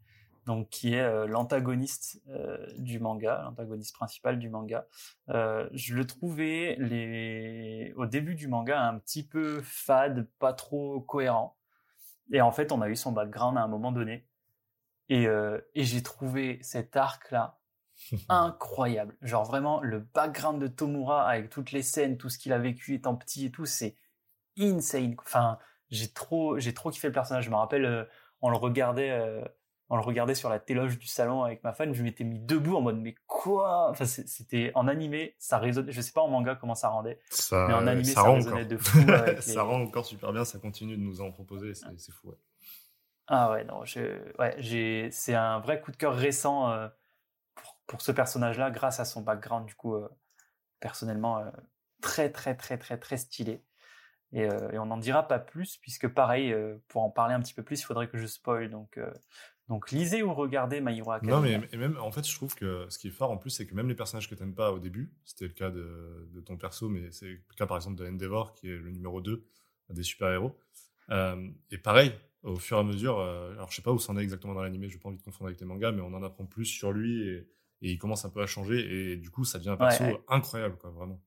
donc qui est euh, l'antagoniste euh, du manga, l'antagoniste principal du manga. Je le trouvais au début du manga un petit peu fade, pas trop cohérent. Et en fait, on a eu son background à un moment donné. Et, et j'ai trouvé cet arc-là incroyable. Genre vraiment, le background de Tomura avec toutes les scènes, tout ce qu'il a vécu étant petit et tout, c'est insane. Enfin, j'ai trop, j'ai trop kiffé le personnage. Je me rappelle, euh, on le regardait, euh, on le regardait sur la téloge du salon avec ma femme. Je m'étais mis debout en mode, mais quoi? Enfin, c'était en animé, ça résonnait. Je sais pas en manga comment ça rendait. Ça, Mais en animé, ça résonnait encore. de fou avec ça les- rend encore super bien, ça continue de nous en proposer, c'est c'est fou. ouais. Ah ouais, non, je, ouais, j'ai, c'est un vrai coup de cœur récent euh, pour, ce personnage-là, grâce à son background, du coup, euh, personnellement, euh, très, très, très, très, très stylé. Et, euh, et on n'en dira pas plus, puisque pareil, pour en parler un petit peu plus, il faudrait que je spoil. Donc, donc lisez ou regardez My Hero Academia. Non, mais et même, en fait, je trouve que ce qui est fort en plus, c'est que même les personnages que t'aimes pas au début, c'était le cas de, de ton perso, mais c'est le cas par exemple de Endeavor, qui est le numéro 2 des super-héros. Euh, et pareil, au fur et à mesure, euh, alors je sais pas où c'en est exactement dans l'animé, j'ai pas envie de confondre avec les mangas, mais on en apprend plus sur lui et, et il commence un peu à changer, et du coup, ça devient un perso Ouais, ouais. incroyable, quoi, vraiment.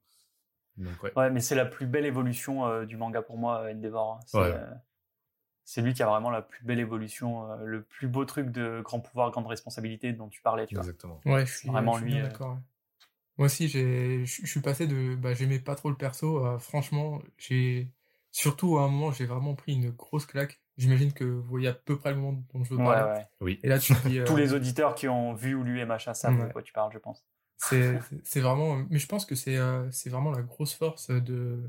Donc, ouais. Ouais, mais c'est la plus belle évolution euh, du manga pour moi, euh, Endeavor. hein. C'est Ouais. euh, c'est lui qui a vraiment la plus belle évolution, euh, le plus beau truc de grand pouvoir, grande responsabilité dont tu parlais, tu vois. Exactement. Ouais, je suis Vraiment, je suis lui, euh, d'accord. Moi aussi, j'ai, je suis passé de, bah, j'aimais pas trop le perso. à, franchement, j'ai, surtout à un moment, j'ai vraiment pris une grosse claque. J'imagine que vous voyez à peu près le moment dont je veux parler. ouais. Oui. Et là, tu dis, Tous euh, les auditeurs qui ont vu ou lu MHA savent de quoi tu parles, je pense. C'est vraiment, mais je pense que c'est euh, c'est vraiment la grosse force de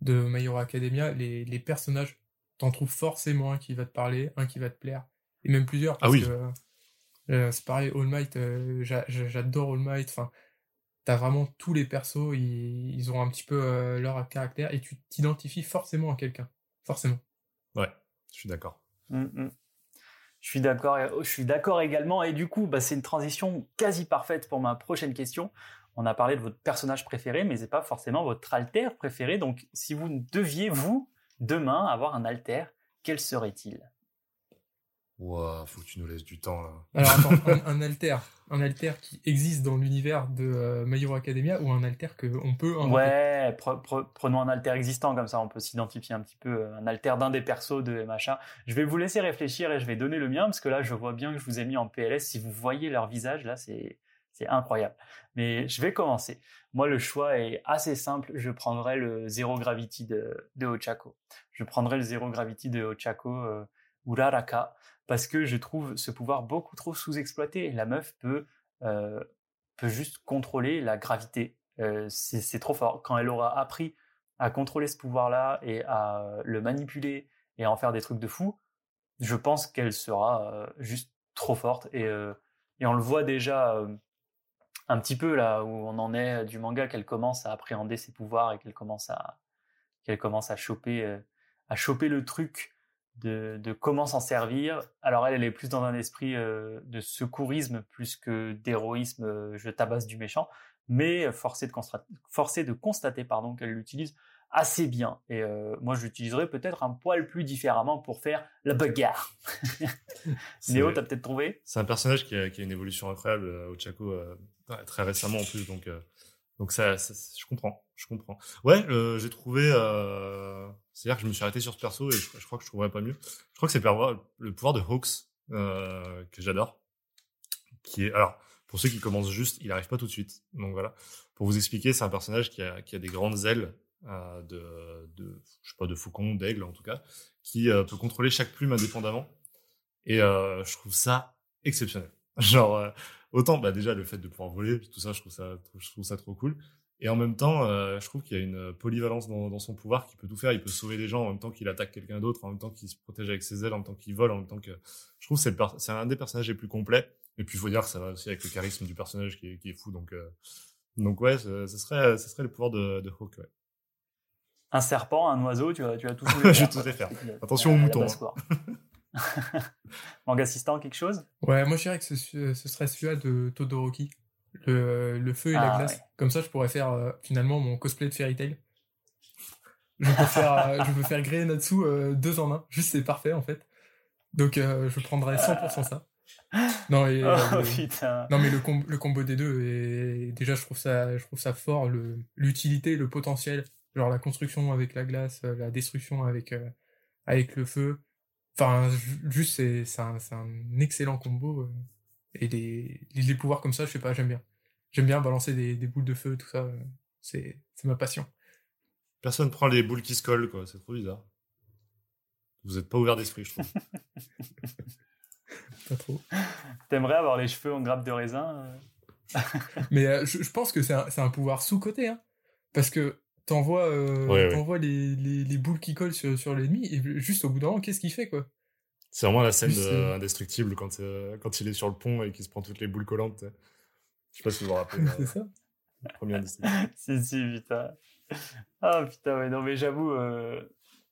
de My Hero Academia. Les, les personnages, t'en trouves forcément un qui va te parler, un qui va te plaire, et même plusieurs. Parce Ah oui. que euh, c'est pareil, All Might, euh, j'a- j'a- j'adore All Might. Enfin, t'as vraiment tous les persos, ils, ils ont un petit peu euh, leur caractère, et tu t'identifies forcément à quelqu'un, forcément. Ouais, je suis d'accord. Mm, mm. Je suis d'accord. et- Je suis d'accord également. Et du coup, bah, c'est une transition quasi parfaite pour ma prochaine question. On a parlé de votre personnage préféré, mais c'est pas forcément votre alter préféré. Donc, si vous deviez vous demain avoir un alter, quel serait-il? Ouah, faut que tu nous laisses du temps là. Alors attends, un, un alter, un alter qui existe dans l'univers de euh, My Hero Academia ou un alter que on peut inventer? Ouais, pre- pre- prenons un alter existant, comme ça on peut s'identifier un petit peu, euh, un alter d'un des persos de MHA. Je vais vous laisser réfléchir et je vais donner le mien, parce que là je vois bien que je vous ai mis en PLS. Si vous voyez leur visage, là c'est c'est incroyable. Mais je vais commencer. Moi le choix est assez simple, je prendrai le Zero Gravity de, de Ochako. Je prendrai le Zero Gravity de Ochako euh, Uraraka, parce que je trouve ce pouvoir beaucoup trop sous-exploité. La meuf peut, euh, peut juste contrôler la gravité. Euh, c'est trop fort. Quand elle aura appris à contrôler ce pouvoir-là et à le manipuler et à en faire des trucs de fou, je pense qu'elle sera euh, juste trop forte. Et, et on le voit déjà un petit peu là où on en est du manga, qu'elle commence à appréhender ses pouvoirs et qu'elle commence à qu'elle commence à choper à choper le truc de, de comment s'en servir. Alors elle, elle est plus dans un esprit euh, de secourisme plus que d'héroïsme, euh, je tabasse du méchant, mais forcé de, constat- forcé de constater pardon, qu'elle l'utilise assez bien. Et euh, moi, je l'utiliserais peut-être un poil plus différemment pour faire la bagarre. Néo, t'as peut-être trouvé? C'est un personnage qui a, qui a une évolution incroyable, euh, euh, ouais, très récemment en plus, donc, euh, donc ça, ça- je comprends, je comprends. Ouais, euh, j'ai trouvé, euh, c'est-à-dire que je me suis arrêté sur ce perso et je, crois que je trouverais pas mieux. Je crois que c'est le pouvoir, de Hawks, euh, que j'adore, qui est, alors, pour ceux qui commencent juste, il arrive pas tout de suite, donc voilà. Pour vous expliquer, c'est un personnage qui a, qui a des grandes ailes, euh, de, de, je sais pas, de faucon, d'aigle en tout cas, qui euh, peut contrôler chaque plume indépendamment. Et euh, je trouve ça exceptionnel. Genre, euh, autant, bah, déjà, le fait de pouvoir voler, tout ça, je trouve ça, je trouve ça trop cool. Et en même temps, euh, je trouve qu'il y a une polyvalence dans, dans son pouvoir qui peut tout faire. Il peut sauver les gens en même temps qu'il attaque quelqu'un d'autre, en même temps qu'il se protège avec ses ailes, en même temps qu'il vole, en même temps que. Je trouve que c'est un des personnages les plus complets. Et puis, il faut dire que ça va aussi avec le charisme du personnage qui est, qui est fou. Donc, euh, donc ouais, ce, serait, ce serait le pouvoir de, de Hawk. Ouais. Un serpent, un oiseau, tu vas, tu vas tous Je vais les faire. Attention aux moutons, hein. Manga assistant, quelque chose? Ouais, moi je dirais que ce, ce serait celui-là de Todoroki, le, le feu et la Ah, glace. ouais. Comme ça, je pourrais faire euh, finalement mon cosplay de Fairy Tail. Je peux faire, euh, je peux faire Grey Natsu euh, deux en un. Juste, c'est parfait en fait. Donc, euh, je prendrais 100% ça. Non, et, Oh putain. non mais le, com- le combo des deux déjà je trouve ça je trouve ça fort le l'utilité le potentiel genre la construction avec la glace la destruction avec avec le feu enfin ju- juste c'est c'est un, c'est un excellent combo euh, et les, les les pouvoirs comme ça je sais pas j'aime bien j'aime bien balancer des, des boules de feu tout ça euh, c'est c'est ma passion Personne prend les boules qui se collent, quoi. C'est trop bizarre. Vous êtes pas ouvert d'esprit, je trouve. pas trop T'aimerais avoir les cheveux en grappe de raisin euh? Mais euh, je, je pense que c'est un, c'est un pouvoir sous côté hein parce que t'envoies euh, Ouais, ouais. t'envoies les, les, les boules qui collent sur, sur l'ennemi et juste au bout d'un moment qu'est-ce qu'il fait quoi? C'est vraiment la scène Plus, de euh, Indestructible quand, euh, quand il est sur le pont et qu'il se prend toutes les boules collantes. Je sais pas si vous vous rappelez. c'est euh, ça premier Indestructible. Si, si, putain. Ah putain, ouais, non, mais j'avoue, euh,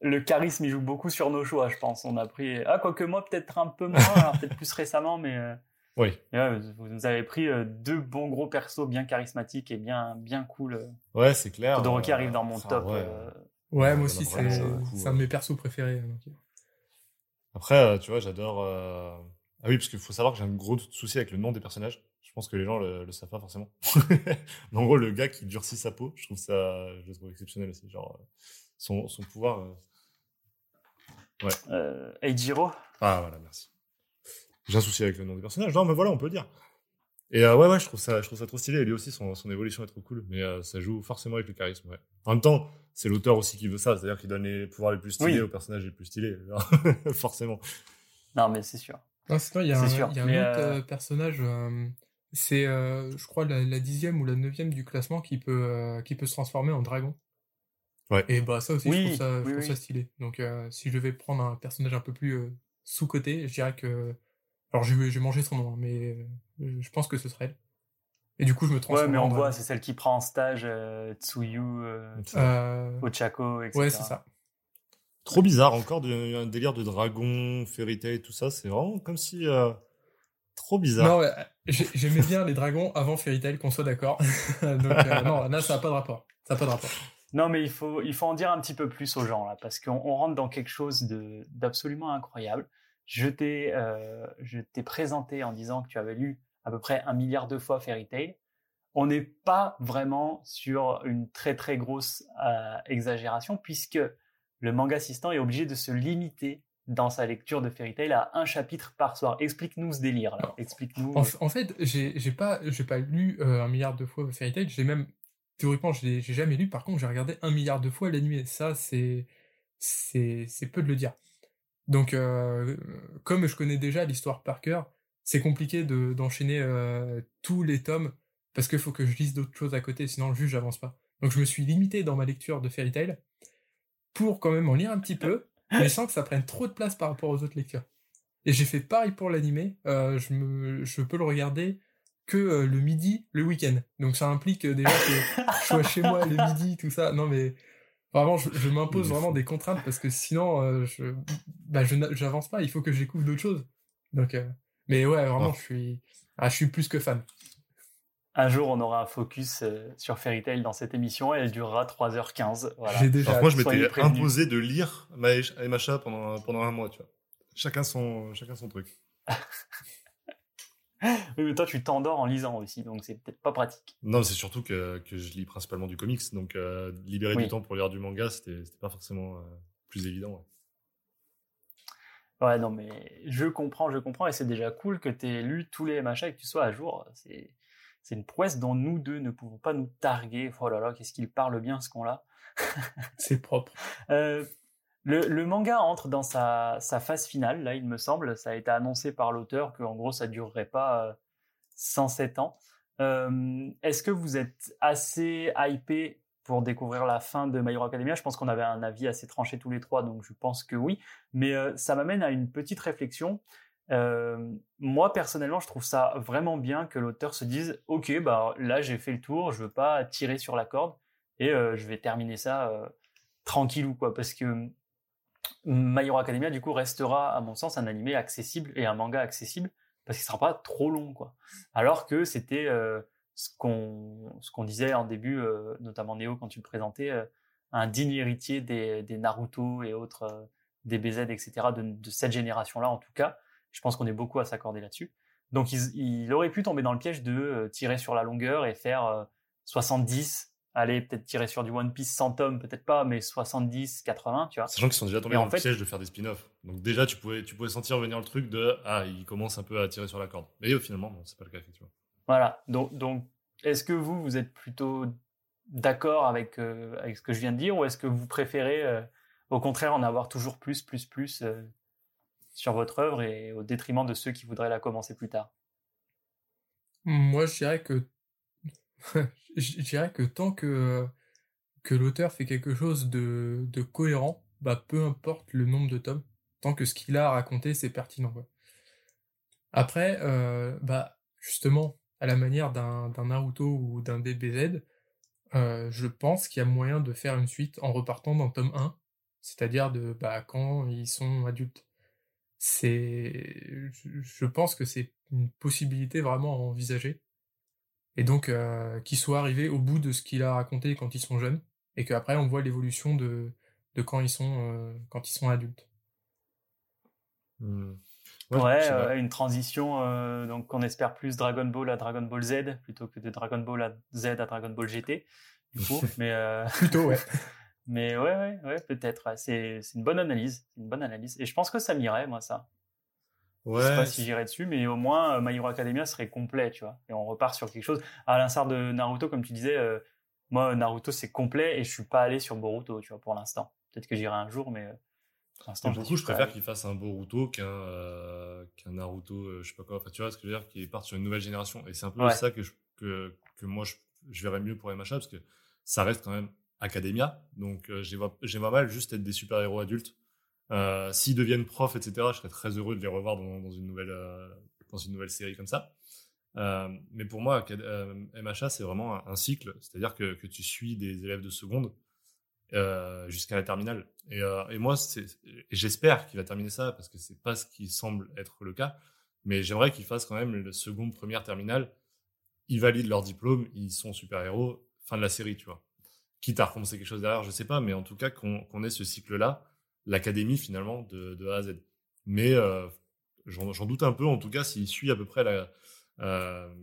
le charisme, il joue beaucoup sur nos choix, je pense. On a pris. Ah, quoique moi, peut-être un peu moins, alors peut-être plus récemment, mais. Oui. ouais, vous nous avez pris euh, deux bons gros persos bien charismatiques et bien, bien cool. euh. Ouais, c'est clair. Todoroki euh, arrive dans mon enfin, top. ouais. euh, Ouais, Ouais, moi aussi, c'est un ouais. de mes persos préférés. donc. Après, euh, tu vois, j'adore. euh, Ah oui, parce qu'il faut savoir que j'ai un gros souci avec le nom des personnages. Je pense que les gens le, le savent pas forcément. Mais en gros, le gars qui durcit sa peau, je trouve ça, je le trouve exceptionnel aussi. Genre, euh, son, son pouvoir. euh, euh, Eijiro. Ah voilà, merci. J'ai un souci avec le nom des personnages. Non, mais voilà, on peut le dire. Et euh, ouais, ouais, je trouve ça, je trouve ça trop stylé. Et lui aussi, son, son évolution est trop cool. Mais euh, ça joue forcément avec le charisme. Ouais. En même temps, c'est l'auteur aussi qui veut ça. C'est-à-dire qu'il donne les pouvoirs les plus stylés Oui. aux personnages les plus stylés. Forcément. Non, mais c'est sûr. Ah, sinon, il y a un, sûr, il y a un mais, autre euh, personnage, euh, c'est, euh, je crois, la, la dixième ou la neuvième du classement qui peut, euh, qui peut se transformer en dragon. Ouais. Et bah ça aussi, je trouve ça, je oui, trouve oui. ça stylé. Donc euh, si je devais prendre un personnage un peu plus euh, sous-côté, je dirais que... Alors j'ai j'ai mangé son nom, hein, mais euh, je pense que ce serait elle. Et du coup, je me Ouais, transforme mais en on voit, c'est celle qui prend en stage euh, Tsuyu, euh, Euh, Ochako, etc. ouais, c'est ça. Trop bizarre, encore de- un délire de dragon, fairy tale, tout ça. C'est vraiment comme si. euh, Trop bizarre. Non, ouais, j'ai- j'aimais bien les dragons avant Fairy Tail, qu'on soit d'accord. Donc euh, non, là, ça n'a pas de rapport. Ça n'a pas de rapport. Non, mais il faut, il faut en dire un petit peu plus aux gens, là, parce qu'on on rentre dans quelque chose de- d'absolument incroyable. Je t'ai euh, je t'ai présenté en disant que tu avais lu à peu près un milliard de fois Fairy Tail. On n'est pas vraiment sur une très très grosse euh, exagération puisque le manga assistant est obligé de se limiter dans sa lecture de Fairy Tail à un chapitre par soir. Explique-nous ce délire là. Explique-nous. En, en fait, j'ai j'ai pas, j'ai pas lu euh, un milliard de fois Fairy Tail. J'ai même théoriquement, je l'ai j'ai jamais lu. Par contre, j'ai regardé un milliard de fois l'anime. Ça, c'est c'est c'est peu de le dire. Donc, euh, comme je connais déjà l'histoire par cœur, c'est compliqué de d'enchaîner euh, tous les tomes parce qu'il faut que je lise d'autres choses à côté, sinon le juge j'avance pas. Donc, je me suis limité dans ma lecture de Fairy Tail pour quand même en lire un petit peu, mais sans que ça prenne trop de place par rapport aux autres lectures. Et j'ai fait pareil pour l'animé. Euh, je me je peux le regarder que le midi, le week-end. Donc ça implique déjà que je sois chez moi le midi, tout ça. Non mais vraiment, je, je m'impose vraiment des contraintes parce que sinon, euh, je, bah, je n'a- j'avance pas. Il faut que je découvre d'autres choses. Donc, euh, mais ouais, vraiment, je suis, ah, je suis plus que fan. Un jour, on aura un focus euh, sur Fairy Tail dans cette émission et elle durera 3h15. Voilà. J'ai déjà. Alors moi, je m'étais imposé de lire Macha pendant, pendant un mois, tu vois. Chacun son, chacun son truc. Oui, mais toi, tu t'endors en lisant aussi, donc c'est peut-être pas pratique. Non, c'est surtout que, que je lis principalement du comics, donc euh, libérer Oui. du temps pour lire du manga, c'était pas forcément euh, plus évident. ouais. Ouais, non, mais je comprends, je comprends, et c'est déjà cool que tu aies lu tous les machins et que tu sois à jour. C'est, c'est une prouesse dont nous deux ne pouvons pas nous targuer. Oh là là, qu'est-ce qu'il parle bien ce qu'on-là. C'est propre. Euh, le, manga entre dans sa, phase finale, là, il me semble. Ça a été annoncé par l'auteur qu'en gros, ça durerait pas euh, 107 ans. Euh, Est-ce que vous êtes assez hypé pour découvrir la fin de My Hero Academia? Je pense qu'on avait un avis assez tranché tous les trois, donc je pense que oui. Mais euh, ça m'amène à une petite réflexion. Euh, moi, personnellement, je trouve ça vraiment bien que l'auteur se dise « Ok, bah là, j'ai fait le tour, je veux pas tirer sur la corde et euh, je vais terminer ça euh, tranquillou, quoi. » Parce que My Hero Academia, du coup, restera, à mon sens, un animé accessible et un manga accessible parce qu'il sera pas trop long, quoi. Alors que c'était euh, ce qu'on ce qu'on disait en début, euh, notamment Néo quand tu le présentais, euh, un digne héritier des, des Naruto et autres euh, DBZ, etc. de, de cette génération-là, en tout cas. Je pense qu'on est beaucoup à s'accorder là-dessus. Donc, il, il aurait pu tomber dans le piège de euh, tirer sur la longueur et faire euh, 70, aller peut-être tirer sur du One Piece 100 tomes, peut-être pas, mais 70, 80, tu vois. Sachant qu'ils sont déjà tombés en dans fait- le piège de faire des spin-offs. Donc déjà, tu pouvais, tu pouvais sentir venir le truc de ah, il commence un peu à tirer sur la corde. Mais euh, finalement, non, c'est pas le cas effectivement. Voilà. Donc, donc est-ce que vous, vous êtes plutôt d'accord avec, euh, avec ce que je viens de dire ou est-ce que vous préférez, euh, au contraire, en avoir toujours plus, plus, plus euh, sur votre œuvre et au détriment de ceux qui voudraient la commencer plus tard? Moi, je dirais que, je dirais que tant que, que l'auteur fait quelque chose de, de cohérent, bah, peu importe le nombre de tomes, tant que ce qu'il a à raconter, c'est pertinent. Après, euh, bah, justement, à la manière d'un, Naruto ou d'un DBZ, euh, je pense qu'il y a moyen de faire une suite en repartant dans tome 1, c'est-à-dire de, bah, quand ils sont adultes. C'est, je pense que c'est une possibilité vraiment à envisager. Et donc, euh, qu'il soit arrivé au bout de ce qu'il a raconté quand ils sont jeunes, et qu'après on voit l'évolution de, de quand ils sont, euh, quand ils sont adultes. Hmm. Ouais, euh, une transition, euh, donc on espère plus Dragon Ball à Dragon Ball Z plutôt que de Dragon Ball à Z à Dragon Ball GT, du coup. mais, euh, Plutôt, ouais. mais ouais, ouais, ouais peut-être. ouais. C'est, c'est une bonne analyse. C'est une bonne analyse. Et je pense que ça m'irait, moi, ça. Je sais Ouais, pas si j'irais dessus, mais au moins euh, My Hero Academia serait complet, tu vois. Et on repart sur quelque chose. À l'instar de Naruto, comme tu disais, euh, moi Naruto c'est complet et je suis pas allé sur Boruto, tu vois, pour l'instant. Peut-être que j'irai un jour, mais euh, pour l'instant. Pour le coup, je préfère qu'il fasse un Boruto qu'un euh, qu'un Naruto, euh, je sais pas quoi. Enfin, tu vois ce que je veux dire, qu'il parte sur une nouvelle génération. Et c'est un peu Ouais. ça que, je, que, que moi, je, je verrais mieux pour MHA, parce que ça reste quand même Academia. Donc, j'ai j'aimerais mal juste être des super-héros adultes. Euh, S'ils deviennent profs, etc., je serais très heureux de les revoir dans, une, nouvelle, euh, dans une nouvelle série comme ça. Euh, mais pour moi, MHA, c'est vraiment un, cycle. C'est-à-dire que, tu suis des élèves de seconde jusqu'à la terminale. Et, moi, j'espère qu'il va terminer ça parce que c'est pas ce qui semble être le cas. Mais j'aimerais qu'ils fassent quand même le seconde, première, terminale. Ils valident leur diplôme, ils sont super-héros, fin de la série, tu vois. Quitte à recommencer quelque chose derrière, je sais pas, mais en tout cas qu'on ait ce cycle-là, l'académie finalement de, A à Z. mais euh, j'en doute un peu, en tout cas, s'il suit à peu près euh,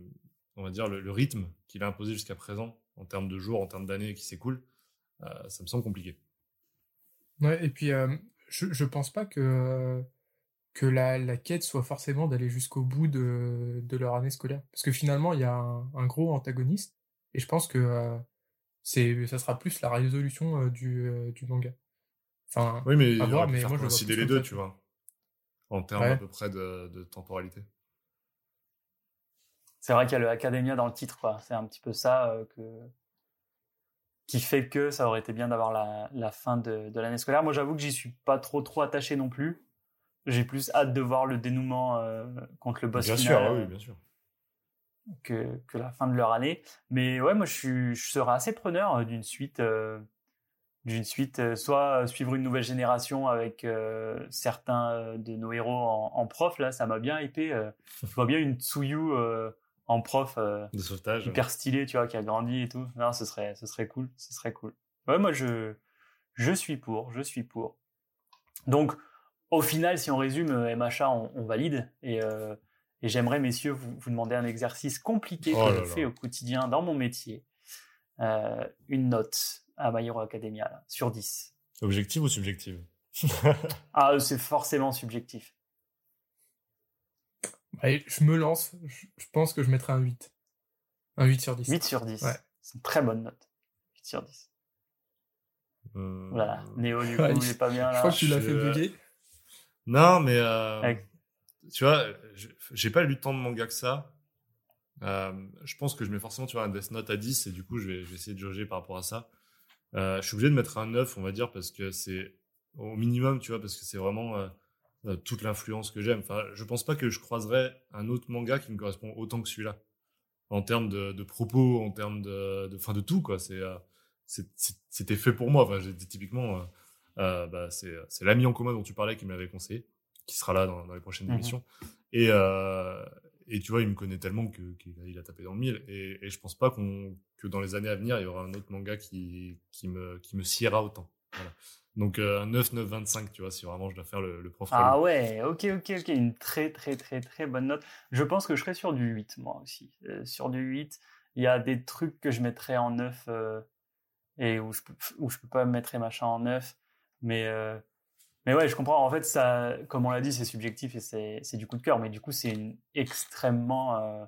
on va dire le, rythme qu'il a imposé jusqu'à présent en termes de jours, en termes d'années qui s'écoulent, euh, ça me semble compliqué. Ouais, et puis je, je pense pas que, que la, la quête soit forcément d'aller jusqu'au bout de, de leur année scolaire. Parce que finalement, il y a un, gros antagoniste, et je pense que euh, ça sera plus la résolution du, du manga. Enfin, Oui, mais à il voir, aurait pu mais faire moi, coïncider les deux, ça, tu vois, en termes Ouais. à peu près de, de temporalité. C'est vrai qu'il y a le Academia dans le titre, quoi. C'est un petit peu ça euh, que qui fait que ça aurait été bien d'avoir la, la fin de, de l'année scolaire. Moi, j'avoue que j'y suis pas trop trop attaché non plus. J'ai plus hâte de voir le dénouement euh, contre le boss bien sûr, final oui, euh, bien sûr. que, que la fin de leur année. Mais ouais, moi, je, suis, je serais assez preneur d'une suite, euh, d'une suite, euh, soit suivre une nouvelle génération avec euh, certains euh, de nos héros en, en prof. Là, ça m'a bien hypé. euh. je vois bien une Tsuyu euh, en prof. euh, De sauvetage. hyper stylé, tu vois, qui a grandi et tout. Non, ce serait, ce serait cool, ce serait cool. Ouais, moi, je, je suis pour, je suis pour. Donc, au final, si on résume, euh, MHA, on, on valide. Et, euh, et j'aimerais, messieurs, vous, vous demander un exercice compliqué Oh que là je là. fais au quotidien dans mon métier. Euh, une note à My Hero Academia, là, sur 10. Objective ou subjective Ah, c'est forcément subjectif. Allez, je me lance, je, je pense que je mettrai un 8. Un 8 sur 10. 8 sur 10. Ouais. C'est une très bonne note. 8 sur 10. Euh, Voilà. Néo, du Ouais, coup, il est pas bien Je là. crois que tu l'as je- fait bugger. Non, mais euh, Avec- tu vois, je- j'ai pas lu tant de manga que ça. Euh, je pense que je mets forcément tu vois, un Death Note à 10 et du coup, je vais, je vais essayer de jauger par rapport à ça. Euh, je suis obligé de mettre un 9, on va dire, parce que c'est au minimum, tu vois, parce que c'est vraiment euh, euh, toute l'influence que j'aime. Enfin, je pense pas que je croiserais un autre manga qui me correspond autant que celui-là. En termes de, de propos, en termes de, de, fin, de tout, quoi. C'est, euh, c'était fait pour moi. Enfin, typiquement, bah, c'est, l'ami en commun dont tu parlais qui me l'avait conseillé, qui sera là dans, dans les prochaines Mhm. émissions. Et, et tu vois, il me connaît tellement que, qu'il a, tapé dans le mille. Et, et je pense pas qu'on, que dans les années à venir, il y aura un autre manga qui, qui me, qui me sciera autant. Donc, euh, un 9, 9, 25, tu vois, si vraiment je dois faire le, le prof Ah ouais, ok, ok, ok, une très très très très bonne note. Je pense que je serais sur du 8 moi aussi. Euh, sur du 8, il y a des trucs que je mettrais en 9 euh, et où je, où je peux pas mettre machin en 9. Mais, mais ouais, je comprends. En fait, ça, comme on l'a dit, c'est subjectif et c'est du coup de cœur. Mais du coup, c'est une extrêmement euh,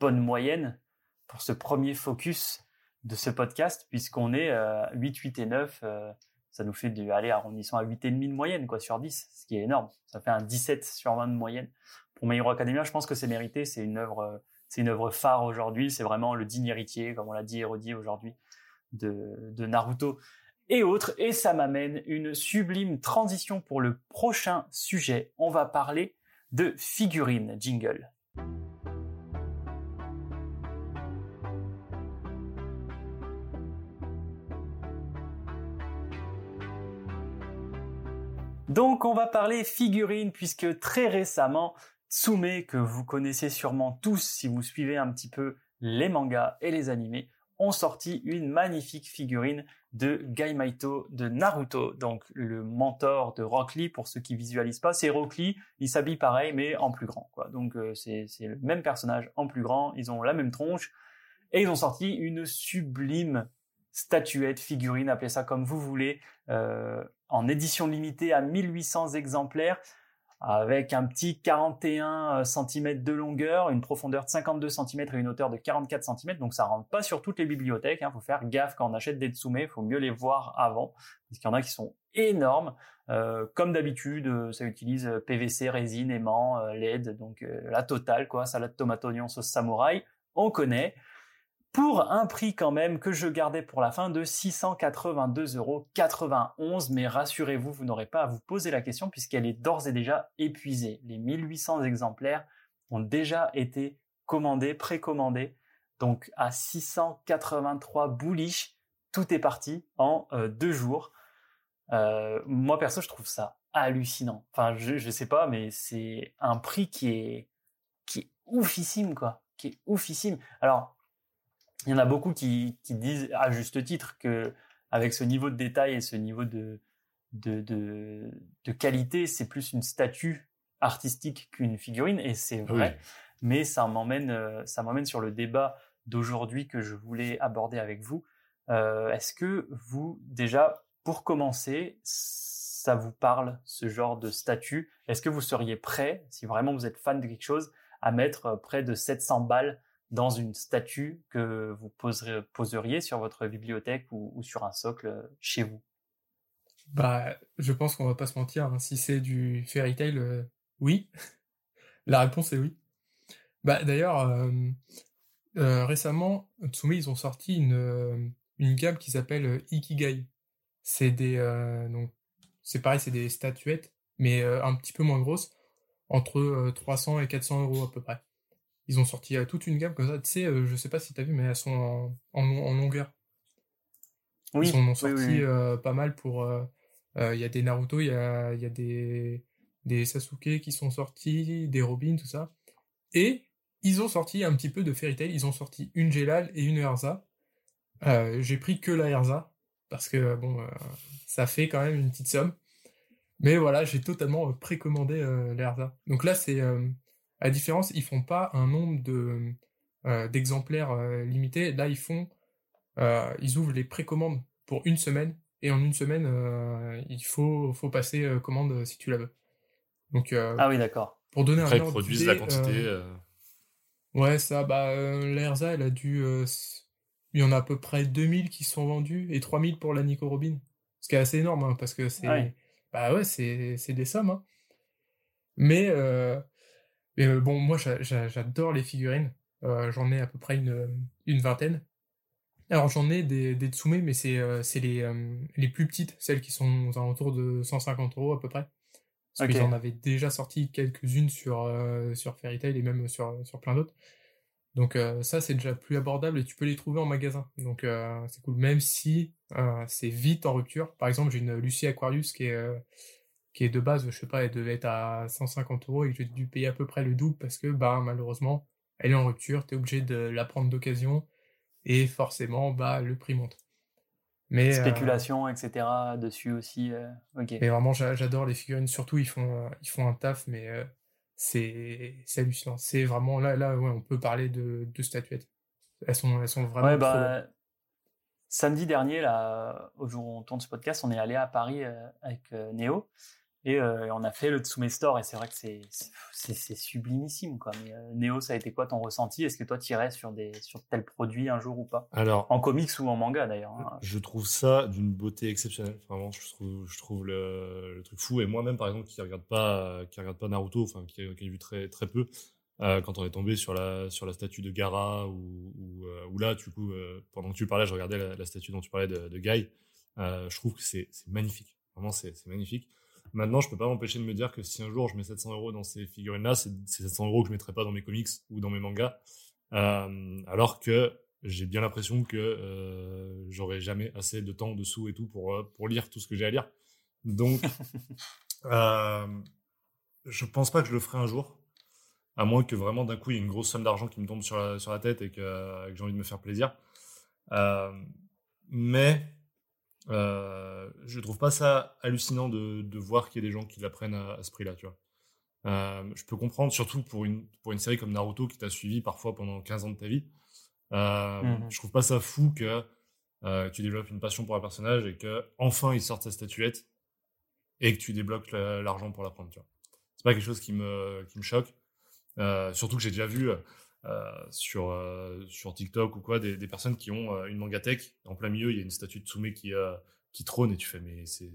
bonne moyenne pour ce premier focus de ce podcast, puisqu'on est euh, 8, 8 et 9. euh, ça nous fait du aller arrondissant à 8,5 de moyenne quoi, sur 10, ce qui est énorme. Ça fait un 17 sur 20 de moyenne. Pour My Hero je pense que c'est mérité. C'est une œuvre, euh, c'est une œuvre phare aujourd'hui. C'est vraiment le digne héritier, comme on l'a dit et redit aujourd'hui, de, de Naruto et autres. Et ça m'amène une sublime transition pour le prochain sujet. On va parler de figurines jingle. Donc on va parler figurines puisque très récemment, Tsume, que vous connaissez sûrement tous si vous suivez un petit peu les mangas et les animés, ont sorti une magnifique figurine de Gaimaito de Naruto, donc le mentor de Rock Lee pour ceux qui visualisent pas, c'est Rock Lee, il s'habille pareil mais en plus grand quoi. Donc euh, c'est c'est le même personnage en plus grand, ils ont la même tronche. Et ils ont sorti une sublime statuette, figurine, appelez ça comme vous voulez, euh, en édition limitée à 1800 exemplaires, avec un petit 41 cm de longueur, une profondeur de 52 cm et une hauteur de 44 cm. Donc ça rentre pas sur toutes les bibliothèques. Il faut faire gaffe quand on achète des Tsume, il faut mieux les voir avant, parce qu'il y en a qui sont énormes. Euh, comme d'habitude, euh, ça utilise euh, PVC, résine, aimant, euh, LED, donc euh, la totale, quoi. Salade tomate oignon sauce samouraï, on connaît pour un prix quand même que je gardais pour la fin de 682,91 euros. Mais rassurez-vous, vous n'aurez pas à vous poser la question puisqu'elle est d'ores et déjà épuisée. Les 1800 exemplaires ont déjà été commandés, précommandés. Donc à 683 bullish, tout est parti en euh, deux jours. Euh, moi perso, je trouve ça hallucinant. Enfin, je, je sais pas, mais c'est un prix qui est qui est oufissime quoi, qui est oufissime. Alors il y en a beaucoup qui, qui disent à juste titre que avec ce niveau de détail et ce niveau de, de, de, de qualité, c'est plus une statue artistique qu'une figurine, et c'est vrai. Mais ça m'emmène, euh, ça m'emmène sur le débat d'aujourd'hui que je voulais aborder avec vous. Euh, Est-ce que vous, déjà, pour commencer, ça vous parle ce genre de statut Est-ce que vous seriez prêt, si vraiment vous êtes fan de quelque chose, à mettre euh, près de 700 balles dans une statue que vous poserez- poseriez sur votre bibliothèque ou, sur un socle euh, chez vous? Bah, je pense qu'on va pas se mentir. hein. Si c'est du fairy tale, euh, oui. La réponse est oui. Bah, d'ailleurs, euh, récemment, Tsume, ils ont sorti une, une gamme qui s'appelle Ikigai. C'est des, donc, c'est pareil, c'est des statuettes, mais un petit peu moins grosses, entre euh, 300 et 400 euros à peu près. Ils ont sorti euh, toute une gamme comme ça. Tu sais, euh, je sais pas si t'as vu, mais elles sont en, en, long- en longueur. Ils en ont oui, sorti oui, oui. euh, pas mal pour. Il y a des Naruto, il y a, y a des, des Sasuke qui sont sortis, des Robin, tout ça. Et ils ont sorti un petit peu de Fairy Tail. Ils ont sorti une Gelal et une Erza. Euh, J'ai pris que la Erza parce que bon, euh, ça fait quand même une petite somme. Mais voilà, j'ai totalement précommandé euh, la Erza. Donc là, c'est la différence, ils font pas un nombre de euh, d'exemplaires euh, limités. Là, ils font, euh, ils ouvrent les précommandes pour une semaine et en une semaine, euh, il faut faut passer euh, commande si tu la veux. Donc euh, Ah oui, d'accord. pour donner Après, un ils produisent la quantité. euh, euh, Ouais, ça, bah, euh, la Erza, elle a dû. euh, il y en a à peu près 2000 qui sont vendus et 3000 pour la Nico Robin. Ce qui est assez énorme, hein, parce que c'est. Ah. Bah ouais, c'est c'est des sommes. hein. Mais, euh, mais euh, bon, moi, j'a- j'a- j'adore les figurines. Euh, j'en ai à peu près une, une vingtaine. Alors, j'en ai des, des Tsume, mais c'est euh, les, euh, les plus petites, celles qui sont aux alentours de 150 euros à peu près. Parce Ok. qu'ils en avaient déjà sorti quelques-unes sur, sur Fairy Tail et même sur, sur plein d'autres. Donc ça, c'est déjà plus abordable et tu peux les trouver en magasin. Donc c'est cool, même si c'est vite en rupture. Par exemple, j'ai une Lucie Aquarius qui est, qui est de base, je sais pas, elle devait être à 150 euros et que j'ai dû payer à peu près le double parce que bah malheureusement, elle est en rupture, t'es obligé de la prendre d'occasion et forcément, bah le prix monte. Mais, euh, Spéculation, etc. dessus aussi. euh, ok. mais vraiment, j'a- j'adore les figurines. Surtout, ils font, euh, ils font un taf, mais euh, c'est hallucinant. C'est vraiment là, là, ouais, on peut parler de, de statuettes. Elles sont, elles sont vraiment Ouais, bah, samedi dernier, là, au jour où on tourne ce podcast, on est allé à Paris euh, avec euh, Néo et euh, on a fait le Tsume Store et c'est vrai que c'est sublimissime quoi. Mais euh, Néo, ça a été quoi ton ressenti? Est-ce que toi tu irais sur des sur tel produit un jour ou pas? Alors, En comics ou en manga d'ailleurs. hein. Je trouve ça d'une beauté exceptionnelle. Vraiment, je trouve, je trouve le, le truc fou. Et moi-même, par exemple, qui regarde pas, qui regarde pas Naruto, enfin, qui, a- qui a vu très, très peu, euh, quand on est tombé sur la, sur la statue de Gara ou, ou, ou là, du coup, pendant que tu parlais, je regardais la, la statue dont tu parlais de, de Guy. Je trouve que c'est, magnifique. Vraiment, c'est magnifique. Maintenant, je peux pas m'empêcher de me dire que si un jour je mets 700 euros dans ces figurines-là, c'est, c'est 700 euros que je mettrais pas dans mes comics ou dans mes mangas. Euh, alors que j'ai bien l'impression que euh, j'aurai jamais assez de temps, de sous et tout pour, euh, pour lire tout ce que j'ai à lire. Donc, euh, je pense pas que je le ferai un jour, à moins que vraiment d'un coup il y ait une grosse somme d'argent qui me tombe sur la, sur la tête et que, que j'ai envie de me faire plaisir. Euh, mais euh, je trouve pas ça hallucinant de, de voir qu'il y a des gens qui la prennent à, à ce prix-là, tu vois. Euh, je peux comprendre, surtout pour une, pour une série comme Naruto qui t'a suivi parfois pendant 15 ans de ta vie. Euh, Mhm. Je trouve pas ça fou que tu développes une passion pour un personnage et que enfin il sorte sa statuette et que tu débloques la- l'argent pour la prendre. Tu vois. C'est pas quelque chose qui me, qui me choque. Surtout que j'ai déjà vu sur, euh, sur TikTok ou quoi des, des personnes qui ont euh, une mangatech. En plein milieu, il y a une statue de Tsume qui, euh, qui trône et tu fais, mais c'est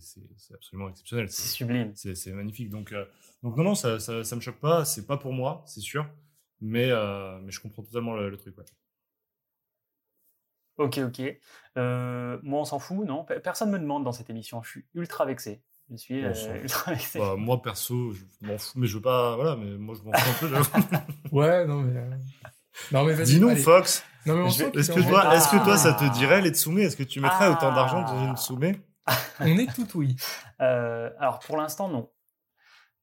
absolument exceptionnel. C'est sublime. c'est magnifique. Donc, euh, donc non, non, ça, ça, ça me choque pas. C'est pas pour moi, c'est sûr. Mais, euh, mais je comprends totalement le, le truc. Ouais. Ok, ok. Euh, moi, on s'en fout, non? Pe- Personne me demande dans cette émission. Je suis ultra vexé. Je suis euh. Bah, moi, perso, je m'en fous, mais je veux pas. Voilà, mais moi, je m'en fous un peu. Ouais, non, mais. euh, Non, mais vas-y. Dis-nous. Fox, Non, mais on Je vais- sent qu'il est-ce est que, toi, est-ce que toi, ça te Ah. dirait les Tsume Est-ce que tu mettrais autant d'argent dans Ah. une Tsume On est tout oui. Euh, alors pour l'instant non.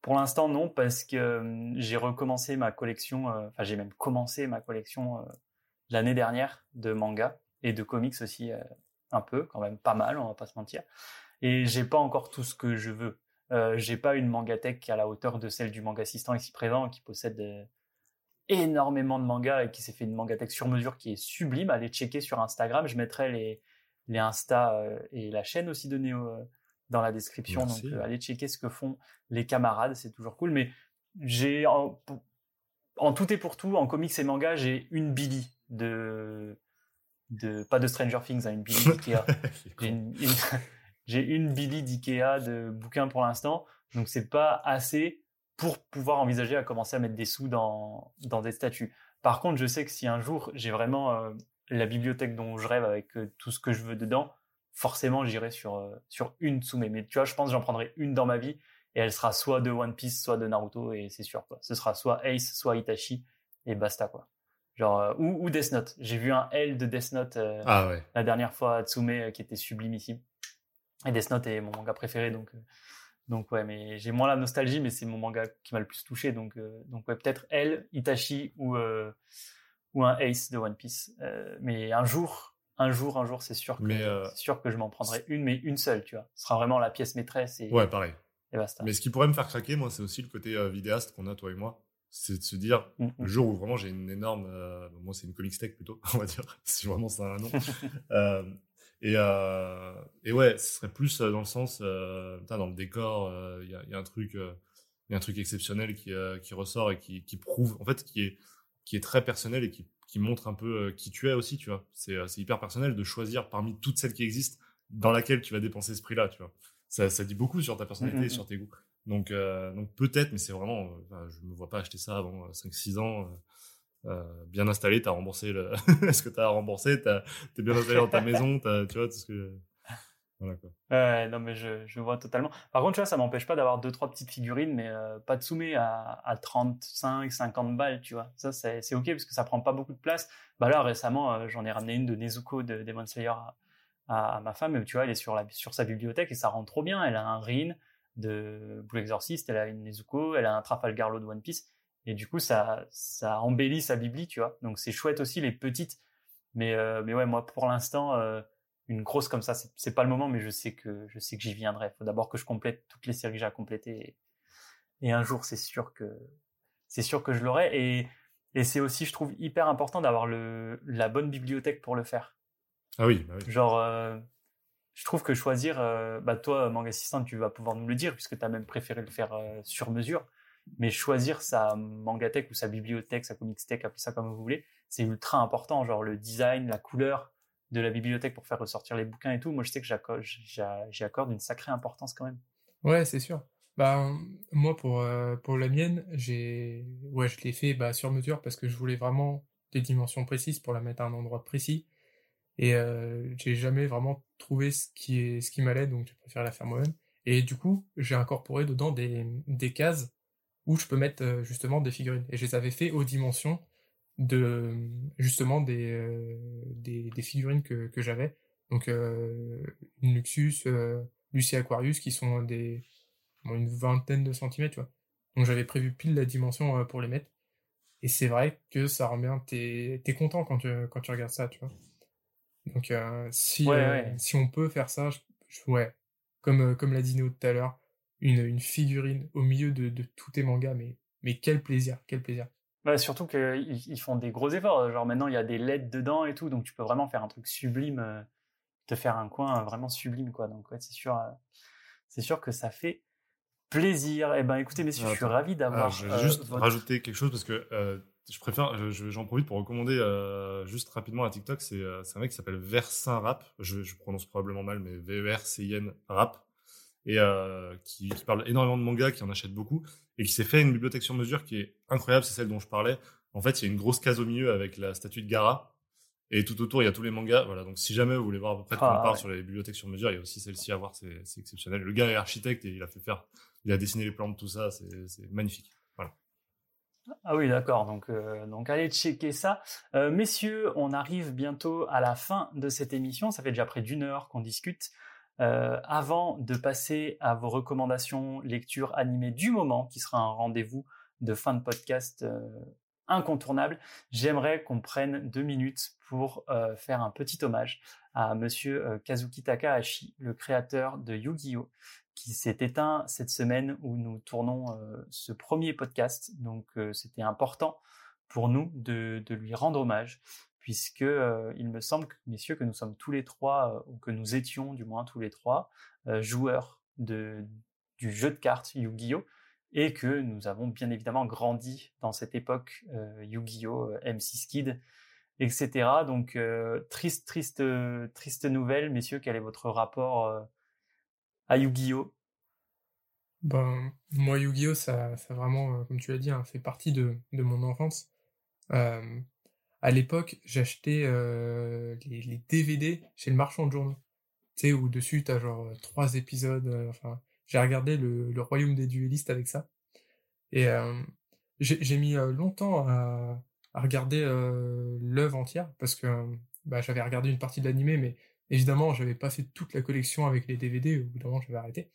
Pour l'instant non parce que euh, j'ai recommencé ma collection, euh, enfin j'ai même commencé ma collection euh, l'année dernière de manga et de comics aussi euh, un peu, quand même pas mal, on va pas se mentir. Et j'ai pas encore tout ce que je veux. Euh, j'ai pas une mangatech qui est à la hauteur de celle du manga assistant ici présent, qui possède euh, énormément de mangas et qui s'est fait une mangatech sur mesure qui est sublime. Allez checker sur Instagram. Je mettrai les, les Insta euh, et la chaîne aussi de Néo euh, dans la description. Merci. Donc, allez checker ce que font les camarades. C'est toujours cool. Mais j'ai, en, en tout et pour tout, en comics et manga, j'ai une Billy de, de, pas de Stranger Things, hein, une Billy d'Ikea. J'ai une, une- j'ai une Billy d'Ikea de bouquins pour l'instant, donc c'est pas assez pour pouvoir envisager à commencer à mettre des sous dans, dans des statues. Par contre, je sais que si un jour j'ai vraiment euh, la bibliothèque dont je rêve avec euh, tout ce que je veux dedans, forcément j'irai sur, euh, sur une Tsume. Mais tu vois, je pense que j'en prendrai une dans ma vie et elle sera soit de One Piece, soit de Naruto et c'est sûr quoi. Ce sera soit Ace, soit Itachi et basta quoi. Genre, ou, ou Death Note. J'ai vu un L de Death Note Ah ouais. la dernière fois à Tsume qui était sublimissime. Et Death Note est mon manga préféré, donc, euh, donc ouais, mais j'ai moins la nostalgie, mais c'est mon manga qui m'a le plus touché, donc, euh, donc ouais, peut-être elle, Itachi ou, euh, ou un Ace de One Piece. Mais un jour, un jour, un jour, c'est sûr que, Mais, euh, c'est sûr que je m'en prendrai une, mais une seule, tu vois. Ce sera vraiment la pièce maîtresse et, Ouais, pareil. et basta. Mais ce qui pourrait me faire craquer, moi, c'est aussi le côté euh, vidéaste qu'on a, toi et moi. C'est de se dire, Mm, mm. le jour où vraiment j'ai une énorme. euh, moi, c'est une comic tech plutôt, on va dire, si vraiment a un nom. Euh, et, euh, et ouais, ce serait plus euh, dans le sens, euh, putain, dans le décor, euh, il y, a, il y a un truc, euh, il y a un truc exceptionnel qui, euh, qui ressort et qui, qui prouve, en fait, qui est, qui est très personnel et qui, qui montre un peu euh, qui tu es aussi, tu vois. C'est, euh, hyper personnel de choisir parmi toutes celles qui existent dans laquelle tu vas dépenser ce prix-là, tu vois. Ça, ça dit beaucoup sur ta personnalité et sur tes goûts. Donc, euh, donc peut-être, mais c'est vraiment, euh, je me vois pas acheter ça avant 5-6 ans. Euh, bien installé, t'as remboursé le. Est-ce que t'as remboursé T'as- T'es bien installé dans ta maison, tu vois tout ce que. Voilà quoi. Non, mais je, je vois totalement. Par contre, tu vois, ça m'empêche pas d'avoir deux, trois petites figurines, mais euh, pas de Tsume à, à 35, 50 balles, tu vois. Ça, c'est c'est ok parce que ça prend pas beaucoup de place. Bah là, récemment, euh, j'en ai ramené une de Nezuko de Demon Slayer à, à, à ma femme, et tu vois, elle est sur, la, sur sa bibliothèque et ça rend trop bien. Elle a un Rin de Blue Exorcist, elle a une Nezuko, elle a un Trafalgar Law de One Piece, et du coup, ça, ça embellit sa bibli, tu vois. Donc, c'est chouette aussi, les petites. Mais, euh, mais ouais, moi, pour l'instant, euh, une grosse comme ça, c'est pas le moment, mais je sais que je sais que j'y viendrai. Faut d'abord que je complète toutes les séries que j'ai à compléter, et, et un jour, c'est sûr que c'est sûr que je l'aurai. Et, et c'est aussi, je trouve, hyper important d'avoir le la bonne bibliothèque pour le faire. Ah oui, bah oui. Genre, euh, je trouve que choisir, bah toi, Manga Assistant, tu vas pouvoir nous le dire, puisque tu as même préféré le faire sur mesure. Mais choisir sa mangatech ou sa bibliothèque, sa comics tech, appelez ça comme vous voulez, c'est ultra important. Genre le design, la couleur de la bibliothèque pour faire ressortir les bouquins et tout. Moi, je sais que j'y accorde une sacrée importance quand même. Ouais, c'est sûr. Bah, moi, pour, euh, pour la mienne, j'ai, ouais, je l'ai fait, bah, sur mesure parce que je voulais vraiment des dimensions précises pour la mettre à un endroit précis. Et, euh, j'ai jamais vraiment trouvé ce qui est, ce qui m'allait, donc j'ai préféré la faire moi-même. Et du coup, j'ai incorporé dedans des, des cases où je peux mettre, euh, justement, des figurines. Et je les avais fait aux dimensions de, justement, des, euh, des, des figurines que, que j'avais. Donc, euh, une Luxus, euh, Lucie Aquarius, qui sont des, bon, une vingtaine de centimètres, tu vois. Donc j'avais prévu pile la dimension euh, pour les mettre. Et c'est vrai que ça rend bien, t'es t'es content quand tu, quand tu regardes ça, tu vois. Donc si, Ouais, ouais. si on peut faire ça, je, je- ouais, comme, comme l'a dit Néo tout à l'heure, une, une figurine au milieu de, de tous tes mangas, mais, mais quel plaisir, quel plaisir. Ouais, surtout qu'ils ils font des gros efforts. Genre maintenant, il y a des LED dedans et tout, donc tu peux vraiment faire un truc sublime, euh, te faire un coin euh, vraiment sublime, quoi. Donc ouais, c'est sûr, euh, c'est sûr que ça fait plaisir. Eh ben, écoutez, messieurs, je suis Attends. ravi d'avoir. je vais euh, juste votre- rajouter quelque chose parce que euh, je préfère, je- je- j'en profite pour recommander euh, juste rapidement à TikTok. C'est euh, c'est un mec qui s'appelle Versin Rap. Je, je prononce probablement mal, mais V-E-R-C-I-N Rap. Et euh, qui, qui parle énormément de mangas, qui en achète beaucoup. Et qui s'est fait une bibliothèque sur mesure qui est incroyable. C'est celle dont je parlais. En fait, il y a une grosse case au milieu avec la statue de Gara. Et tout autour, il y a tous les mangas. Voilà. Donc, si jamais vous voulez voir à peu près de quoi Ah, on parle ouais. sur les bibliothèques sur mesure, il y a aussi celle-ci à voir. C'est exceptionnel. Le gars est architecte et il a fait faire, il a dessiné les plans de tout ça. C'est c'est magnifique. Ah oui, d'accord. Donc, euh, donc allez checker ça. Euh, messieurs, on arrive bientôt à la fin de cette émission. Ça fait déjà près d'une heure qu'on discute. Euh, avant de passer à vos recommandations lecture animée du moment, qui sera un rendez-vous de fin de podcast euh, incontournable, j'aimerais qu'on prenne deux minutes pour euh, faire un petit hommage à Monsieur Kazuki Takahashi, le créateur de Yu-Gi-Oh, qui s'est éteint cette semaine où nous tournons ce premier podcast. Donc c'était important pour nous de, lui rendre hommage, puisque il me semble, messieurs, que nous sommes tous les trois, ou que nous étions du moins tous les trois, joueurs de, du jeu de cartes Yu-Gi-Oh! et que nous avons bien évidemment grandi dans cette époque euh, Yu-Gi-Oh, euh, M6 Kid, etc. Donc euh, triste, triste, triste nouvelle, messieurs. Quel est votre rapport à Yu-Gi-Oh Ben moi Yu-Gi-Oh, ça, vraiment, comme tu l'as dit, hein, fait partie de mon enfance. À l'époque, j'achetais les, les, DVD chez le marchand de journaux. Tu sais, où dessus t'as genre trois épisodes. enfin, j'ai regardé le, royaume des duellistes avec ça. Et euh, j'ai mis euh, longtemps à, regarder euh, l'œuvre entière parce que bah, j'avais regardé une partie de l'animé, mais évidemment, j'avais pas fait toute la collection avec les DVD. Au bout d'un moment, j'avais arrêté.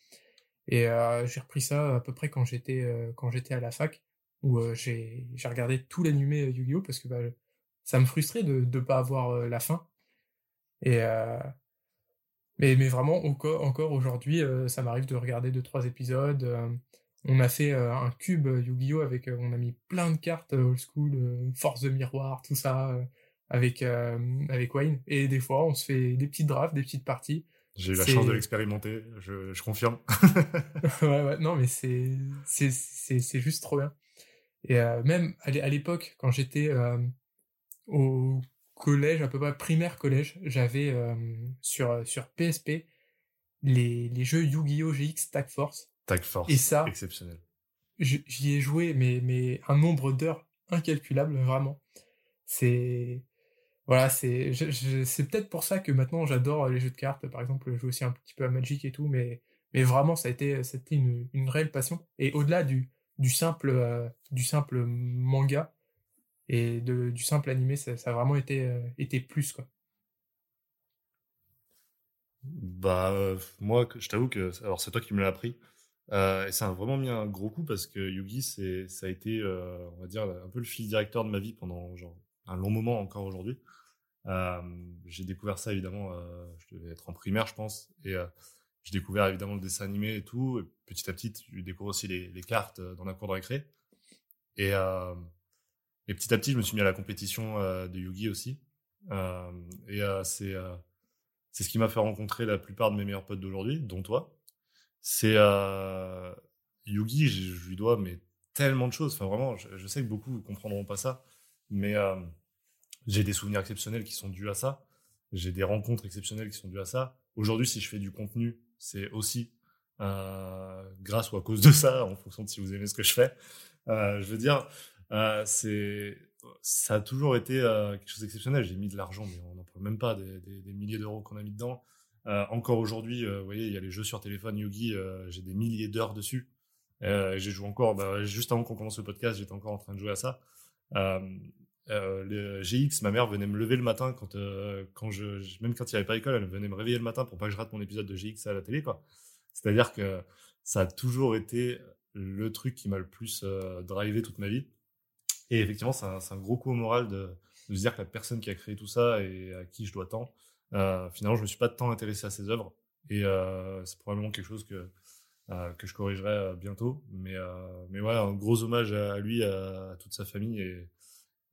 Et j'ai repris ça à peu près quand j'étais quand j'étais à la fac, où j'ai regardé tout l'animé Yu-Gi-Oh parce que bah, ça me frustrait de ne pas avoir la fin. Et mais, mais vraiment, encore, encore aujourd'hui, euh, ça m'arrive de regarder deux, trois épisodes. Euh, on a fait euh, un cube Yu-Gi-Oh! avec, on a mis plein de cartes old school, force de miroir, tout ça, avec, avec Wayne. Et des fois, on se fait des petites drafts, des petites parties. J'ai eu la chance de l'expérimenter, je, je confirme. ouais, ouais, non, mais c'est, c'est, c'est, c'est juste trop bien. Et même à l'époque, quand j'étais au collège, à peu près primaire collège, j'avais euh, sur, sur PSP les, les jeux Yu-Gi-Oh! GX Tag Force. Tag Force. Et ça, exceptionnel. J'y ai joué, mais, mais un nombre d'heures incalculable, vraiment. C'est. Voilà, c'est c'est peut-être pour ça que maintenant j'adore les jeux de cartes. Par exemple, je joue aussi un petit peu à Magic et tout, mais, mais vraiment, ça a été, c'était une, une réelle passion. Et au-delà du, du, simple, euh, du simple manga, et du simple animé, ça, a vraiment été, euh, plus, quoi. Bah, euh, moi, je t'avoue que, alors c'est toi qui me l'as appris, euh, et ça a vraiment mis un gros coup parce que Yugi, ça a été, on va dire, un peu le fil directeur de ma vie pendant genre, un long moment encore aujourd'hui. j'ai découvert ça évidemment, je devais être en primaire, je pense, et j'ai découvert évidemment le dessin animé et tout. Et petit à petit, tu découvres aussi les, les cartes dans la cour de récré. Et et petit à petit, je me suis mis à la compétition euh, de Yugi aussi. Euh, et euh, c'est c'est ce qui m'a fait rencontrer la plupart de mes meilleurs potes d'aujourd'hui, dont toi. C'est Yugi, je, lui dois mais tellement de choses. Enfin vraiment, je, sais que beaucoup ne comprendront pas ça, mais j'ai des souvenirs exceptionnels qui sont dus à ça. J'ai des rencontres exceptionnelles qui sont dues à ça. Aujourd'hui, si je fais du contenu, c'est aussi grâce ou à cause de ça, en fonction de si vous aimez ce que je fais. je veux dire, euh, c'est ça a toujours été euh, quelque chose d'exceptionnel. J'ai mis de l'argent, mais on n'en parle même pas des, milliers d'euros qu'on a mis dedans. Euh, encore aujourd'hui, vous voyez, il y a les jeux sur téléphone Yugi, j'ai des milliers d'heures dessus. j'ai joué encore, bah, juste avant qu'on commence le podcast, j'étais encore en train de jouer à ça. GX, ma mère venait me lever le matin quand, quand je, même quand il n'y avait pas école, elle venait me réveiller le matin pour pas que je rate mon épisode de GX à la télé. C'est-à-dire que ça a toujours été le truc qui m'a le plus drivé toute ma vie. Et effectivement, c'est un, gros coup au moral de, se dire que la personne qui a créé tout ça et à qui je dois tant, euh, finalement, je me suis pas tant intéressé à ses œuvres. Et euh, c'est probablement quelque chose que, euh, que je corrigerai bientôt. Mais, mais ouais, un gros hommage à lui, à, toute sa famille. Et,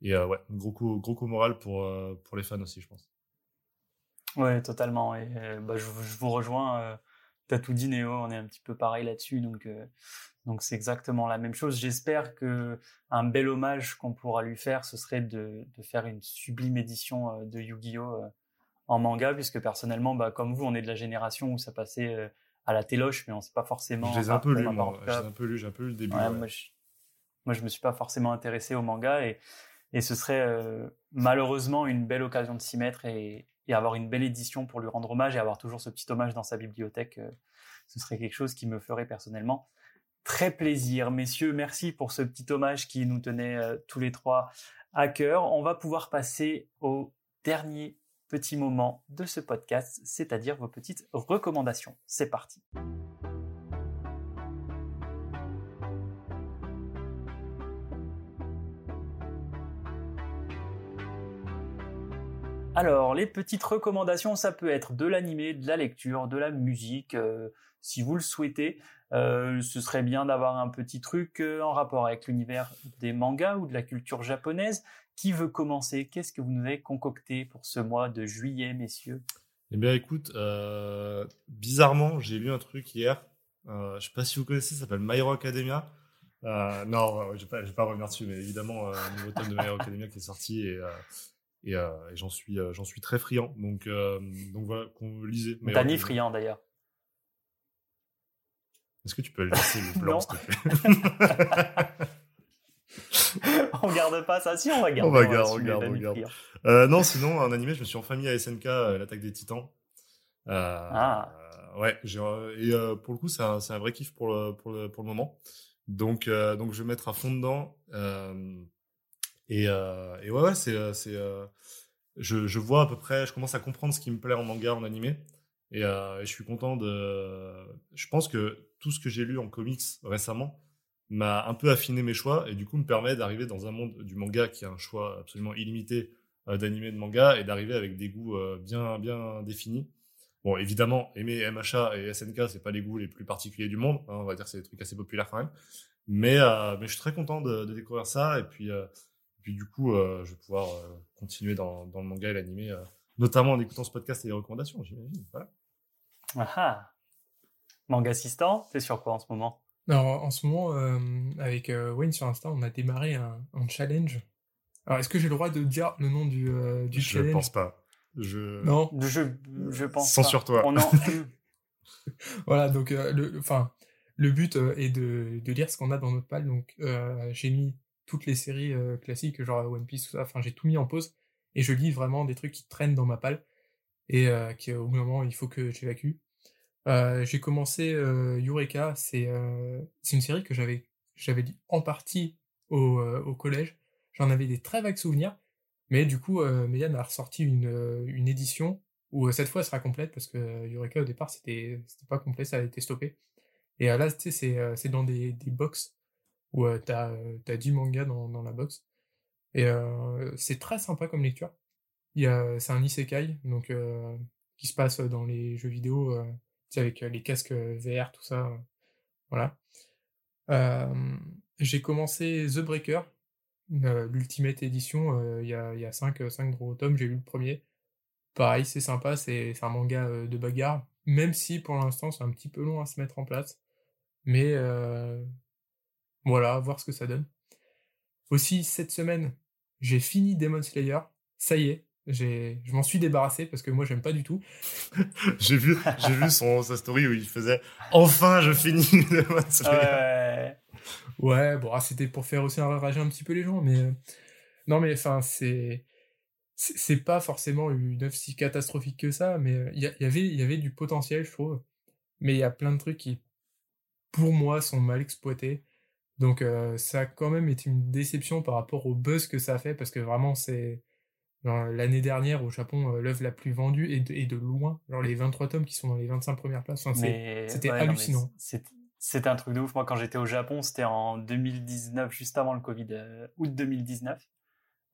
et ouais, un gros coup, gros coup au moral pour, pour les fans aussi, je pense. Ouais, totalement. Et bah, je, vous rejoins. T'as tout dit, Néo. On est un petit peu pareil là-dessus. Donc, donc c'est exactement la même chose. J'espère que un bel hommage qu'on pourra lui faire, ce serait de, de faire une sublime édition euh, de Yu-Gi-Oh euh, en manga, puisque personnellement, bah, comme vous, on est de la génération où ça passait euh, à la téloche, mais on sait pas forcément. J'ai un peu lu. J'ai un peu lu, j'ai un peu lu le début. Ouais, Moi, je, moi, je me suis pas forcément intéressé au manga et et ce serait euh, malheureusement une belle occasion de s'y mettre et, et, avoir une belle édition pour lui rendre hommage et avoir toujours ce petit hommage dans sa bibliothèque. ce serait quelque chose qui me ferait personnellement très plaisir. Messieurs, merci pour ce petit hommage qui nous tenait euh, tous les trois à cœur. On va pouvoir passer au dernier petit moment de ce podcast, c'est-à-dire vos petites recommandations. C'est parti. Alors, les petites recommandations, ça peut être de l'animé, de la lecture, de la musique, euh, si vous le souhaitez. Euh, ce serait bien d'avoir un petit truc euh, en rapport avec l'univers des mangas ou de la culture japonaise. Qui veut commencer? Qu'est-ce que vous nous avez concocté pour ce mois de juillet, messieurs? Eh bien, écoute, euh, bizarrement, j'ai lu un truc hier. Euh, je sais pas si vous connaissez, ça s'appelle My Hero Academia. Non, je vais pas, je vais pas revenir dessus, mais évidemment, un nouveau tome de My Hero Academia qui est sorti et, et, euh, et j'en suis, euh, j'en suis très friand. Donc, euh, donc voilà, qu'on Danny Academia. friand d'ailleurs. Est-ce que tu peux laisser le blanc, s'il te plaît on garde pas ça, si on va garder. On va garder, on garde, on garde. friand. Euh, non, sinon, en animé, je me suis enfin mis à SNK, euh, l'attaque des titans. Euh, Ah. ouais, et pour le coup, c'est un, c'est un vrai kiff pour le, pour le, pour le moment. Donc, donc, je vais mettre à fond dedans. Et, euh, et ouais, ouais, c'est, euh, c'est, je, je vois à peu près, je commence à comprendre ce qui me plaît en manga, en animé. Et, euh, et je suis content de. Je pense que tout ce que j'ai lu en comics récemment m'a un peu affiné mes choix et du coup me permet d'arriver dans un monde du manga qui a un choix absolument illimité euh, d'animé de manga et d'arriver avec des goûts euh, bien bien définis. Bon, évidemment, aimer MHA et SNK, c'est pas les goûts les plus particuliers du monde. hein, on va dire c'est des trucs assez populaires quand même. Mais, euh, mais je suis très content de, découvrir ça. Et puis, puis du coup, je vais pouvoir continuer dans, dans le manga et l'animé, notamment en écoutant ce podcast et les recommandations, j'imagine. Voilà. Ah ah. Manga assistant, c'est sur quoi en ce moment? Alors, en ce moment, euh, avec euh, Wayne sur Insta, on a démarré un, un challenge. Alors, est-ce que j'ai le droit de dire le nom du, euh, du je challenge? pense pas. Je... Non. Je, je pense. Censure-toi. pas. On en- Voilà, donc, euh, le, enfin, le but euh, est de, de lire ce qu'on a dans notre palle. Donc, euh, j'ai mis toutes les séries euh, classiques, genre One Piece, tout ça. Enfin, j'ai tout mis en pause et je lis vraiment des trucs qui traînent dans ma palle et euh, qui, au bout d'un moment, il faut que j'évacue. Euh, j'ai commencé euh, Eureka, c'est euh, c'est une série que j'avais j'avais dit en partie au, euh, au collège. J'en avais des très vagues souvenirs, mais du coup, Mégane a ressorti une, édition où cette fois elle sera complète parce que Eureka au départ c'était pas complet, ça a été stoppé. Et là, tu sais, c'est dans des, des box où t'as euh, t'as 10 mangas dans, dans la box. Et c'est très sympa comme lecture. C'est un isekai, donc qui se passe dans les jeux vidéo, tu avec les casques VR, tout ça. voilà. J'ai commencé The Breaker, l'Ultimate Edition, il y a, y a 5, gros tomes, j'ai lu le premier. Pareil, c'est sympa, c'est un manga de bagarre, même si pour l'instant c'est un petit peu long à se mettre en place. Mais voilà, voir ce que ça donne. Aussi, cette semaine, j'ai fini Demon Slayer. Ça y est, je m'en suis débarrassé parce que moi j'aime pas du tout. J'ai vu, j'ai vu son, sa story où il faisait Enfin, je finis Demon Slayer. Ouais. Ouais, bon, ah, c'était pour faire aussi rager un petit peu les gens, mais euh, non, mais enfin, c'est c'est pas forcément une œuvre si catastrophique que ça, mais euh, il y, avait il y avait du potentiel, je trouve. Mais il y a plein de trucs qui, pour moi, sont mal exploités. Donc euh, ça a quand même été une déception par rapport au buzz que ça a fait, parce que vraiment c'est l'année dernière au Japon euh, l'œuvre la plus vendue et de, loin, genre les 23 tomes qui sont dans les 25 premières places. Enfin, c'était ouais, hallucinant. c'est- C'était un truc de ouf. Moi, quand j'étais au Japon, c'était en 2019, juste avant le Covid, euh, août 2019.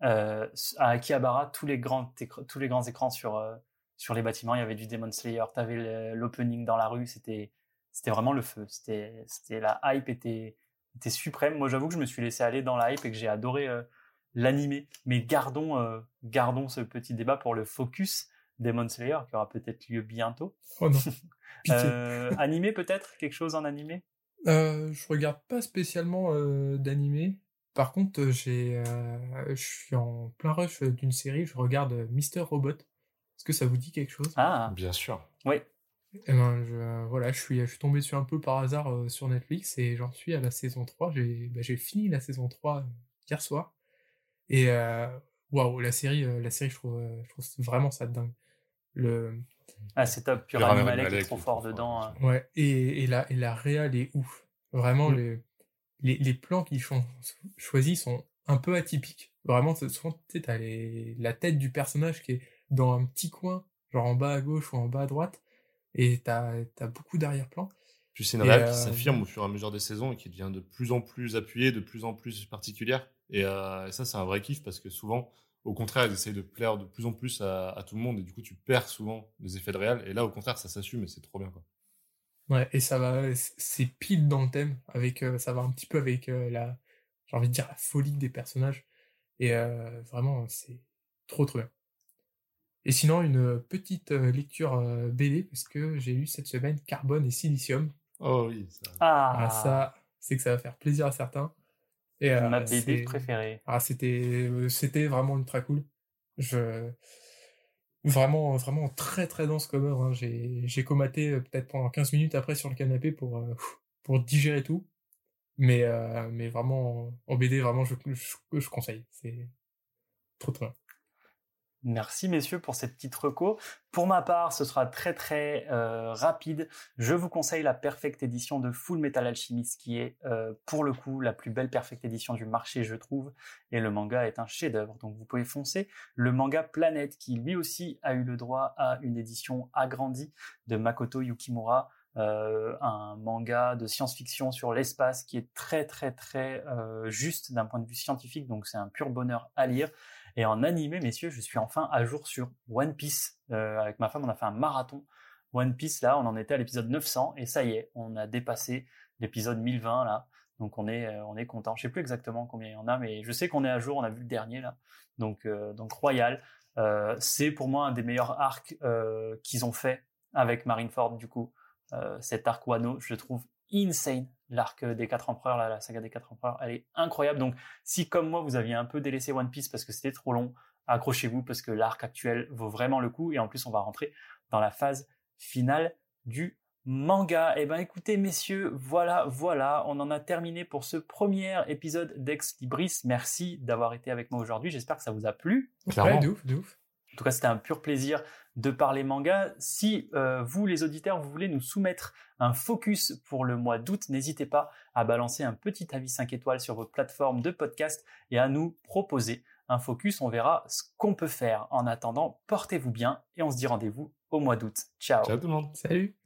Euh, à Akihabara, tous les grands, écr- tous les grands écrans sur, euh, sur les bâtiments, il y avait du Demon Slayer. T'avais l'opening dans la rue, c'était, c'était vraiment le feu. C'était, c'était la hype était, était suprême. Moi, j'avoue que je me suis laissé aller dans la hype et que j'ai adoré l'animé. Mais gardons, euh, gardons ce petit débat pour le focus Demon Slayer qui aura peut-être lieu bientôt. Oh non. Euh, animé peut-être? Quelque chose en animé? Euh, je regarde pas spécialement euh, d'animé. Par contre, j'ai, euh, je suis en plein rush d'une série. Je regarde Mister Robot. Est-ce que ça vous dit quelque chose? Ah Bien sûr. oui. Eh ben, je, euh, voilà, je suis, je suis tombé dessus un peu par hasard euh, sur Netflix et j'en suis à la saison 3. J'ai, j'ai fini la saison 3 euh, hier soir. Et euh, waouh, la série, euh, la série, je trouve, euh, je trouve vraiment ça dingue. Le, Ah c'est top. Puis Rami Malek est trop fort dedans. hein. Ouais, et, et la, et la réal est ouf. Vraiment, Mm. les, les, les plans qu'ils ont choisis sont un peu atypiques. Vraiment, souvent, tu les, la tête du personnage qui est dans un petit coin, genre en bas à gauche ou en bas à droite, et t'as as beaucoup d'arrière-plan. Puis c'est une réal euh, qui s'affirme au fur et à mesure des saisons et qui devient de plus en plus appuyée, de plus en plus particulière. Et, euh, et ça, c'est un vrai kiff parce que souvent, au contraire, ils essayent de plaire de plus en plus à, à tout le monde et du coup, tu perds souvent les effets de réel. Et là, au contraire, ça s'assume et c'est trop bien. Quoi. Ouais, et ça va, c'est pile dans le thème, avec, euh, ça va un petit peu avec euh, la, j'ai envie de dire la folie des personnages. Et euh, vraiment, c'est trop trop bien. Et sinon, une petite lecture BD, parce que j'ai lu cette semaine Carbone et Silicium. Oh oui, ça. Ah, Ah, ça, c'est que ça va faire plaisir à certains. Et, euh, ma BD préférée. Ah, c'était, euh, c'était vraiment ultra cool. Je, vraiment, vraiment très très dense comme œuvre. hein. J'ai, j'ai comaté euh, peut-être pendant 15 minutes après sur le canapé pour, pour digérer tout. Mais, mais vraiment, en BD, vraiment, je, je, je conseille. C'est trop trop bien. Merci messieurs pour cette petite reco. Pour ma part, ce sera très très euh, rapide. Je vous conseille la Perfect Edition de Full Metal Alchemist qui est euh, pour le coup la plus belle Perfect Edition du marché je trouve. Et le manga est un chef-d'œuvre. Donc vous pouvez foncer. Le manga Planète qui lui aussi a eu le droit à une édition agrandie de Makoto Yukimura. euh, un manga de science-fiction sur l'espace qui est très très très euh, juste d'un point de vue scientifique. Donc c'est un pur bonheur à lire. Et en animé, messieurs, je suis enfin à jour sur One Piece. Euh, avec ma femme, on a fait un marathon. One Piece, là, on en était à l'épisode 900, et ça y est, on a dépassé l'épisode 1020, là. Donc on est, euh, on est content. Je sais plus exactement combien il y en a, mais je sais qu'on est à jour, on a vu le dernier, là. Donc, euh, donc Royal. C'est pour moi un des meilleurs arcs qu'ils ont fait avec Marineford, du coup. Cet arc Wano, je le trouve insane. L'arc des quatre empereurs, là, la saga des quatre empereurs, elle est incroyable. Donc, si comme moi, vous aviez un peu délaissé One Piece parce que c'était trop long, accrochez-vous parce que l'arc actuel vaut vraiment le coup. Et en plus, on va rentrer dans la phase finale du manga. Eh ben, écoutez, messieurs, voilà, voilà, on en a terminé pour ce premier épisode d'Ex Libris. Merci d'avoir été avec moi aujourd'hui. J'espère que ça vous a plu. Clairement. Ouais, de ouf, de ouf. En tout cas, c'était un pur plaisir de parler manga. Si euh, vous, les auditeurs, vous voulez nous soumettre un focus pour le mois d'août, n'hésitez pas à balancer un petit avis 5 étoiles sur votre plateforme de podcast et à nous proposer un focus. On verra ce qu'on peut faire. En attendant, portez-vous bien et on se dit rendez-vous au mois d'août. Ciao. Ciao tout le monde. Salut!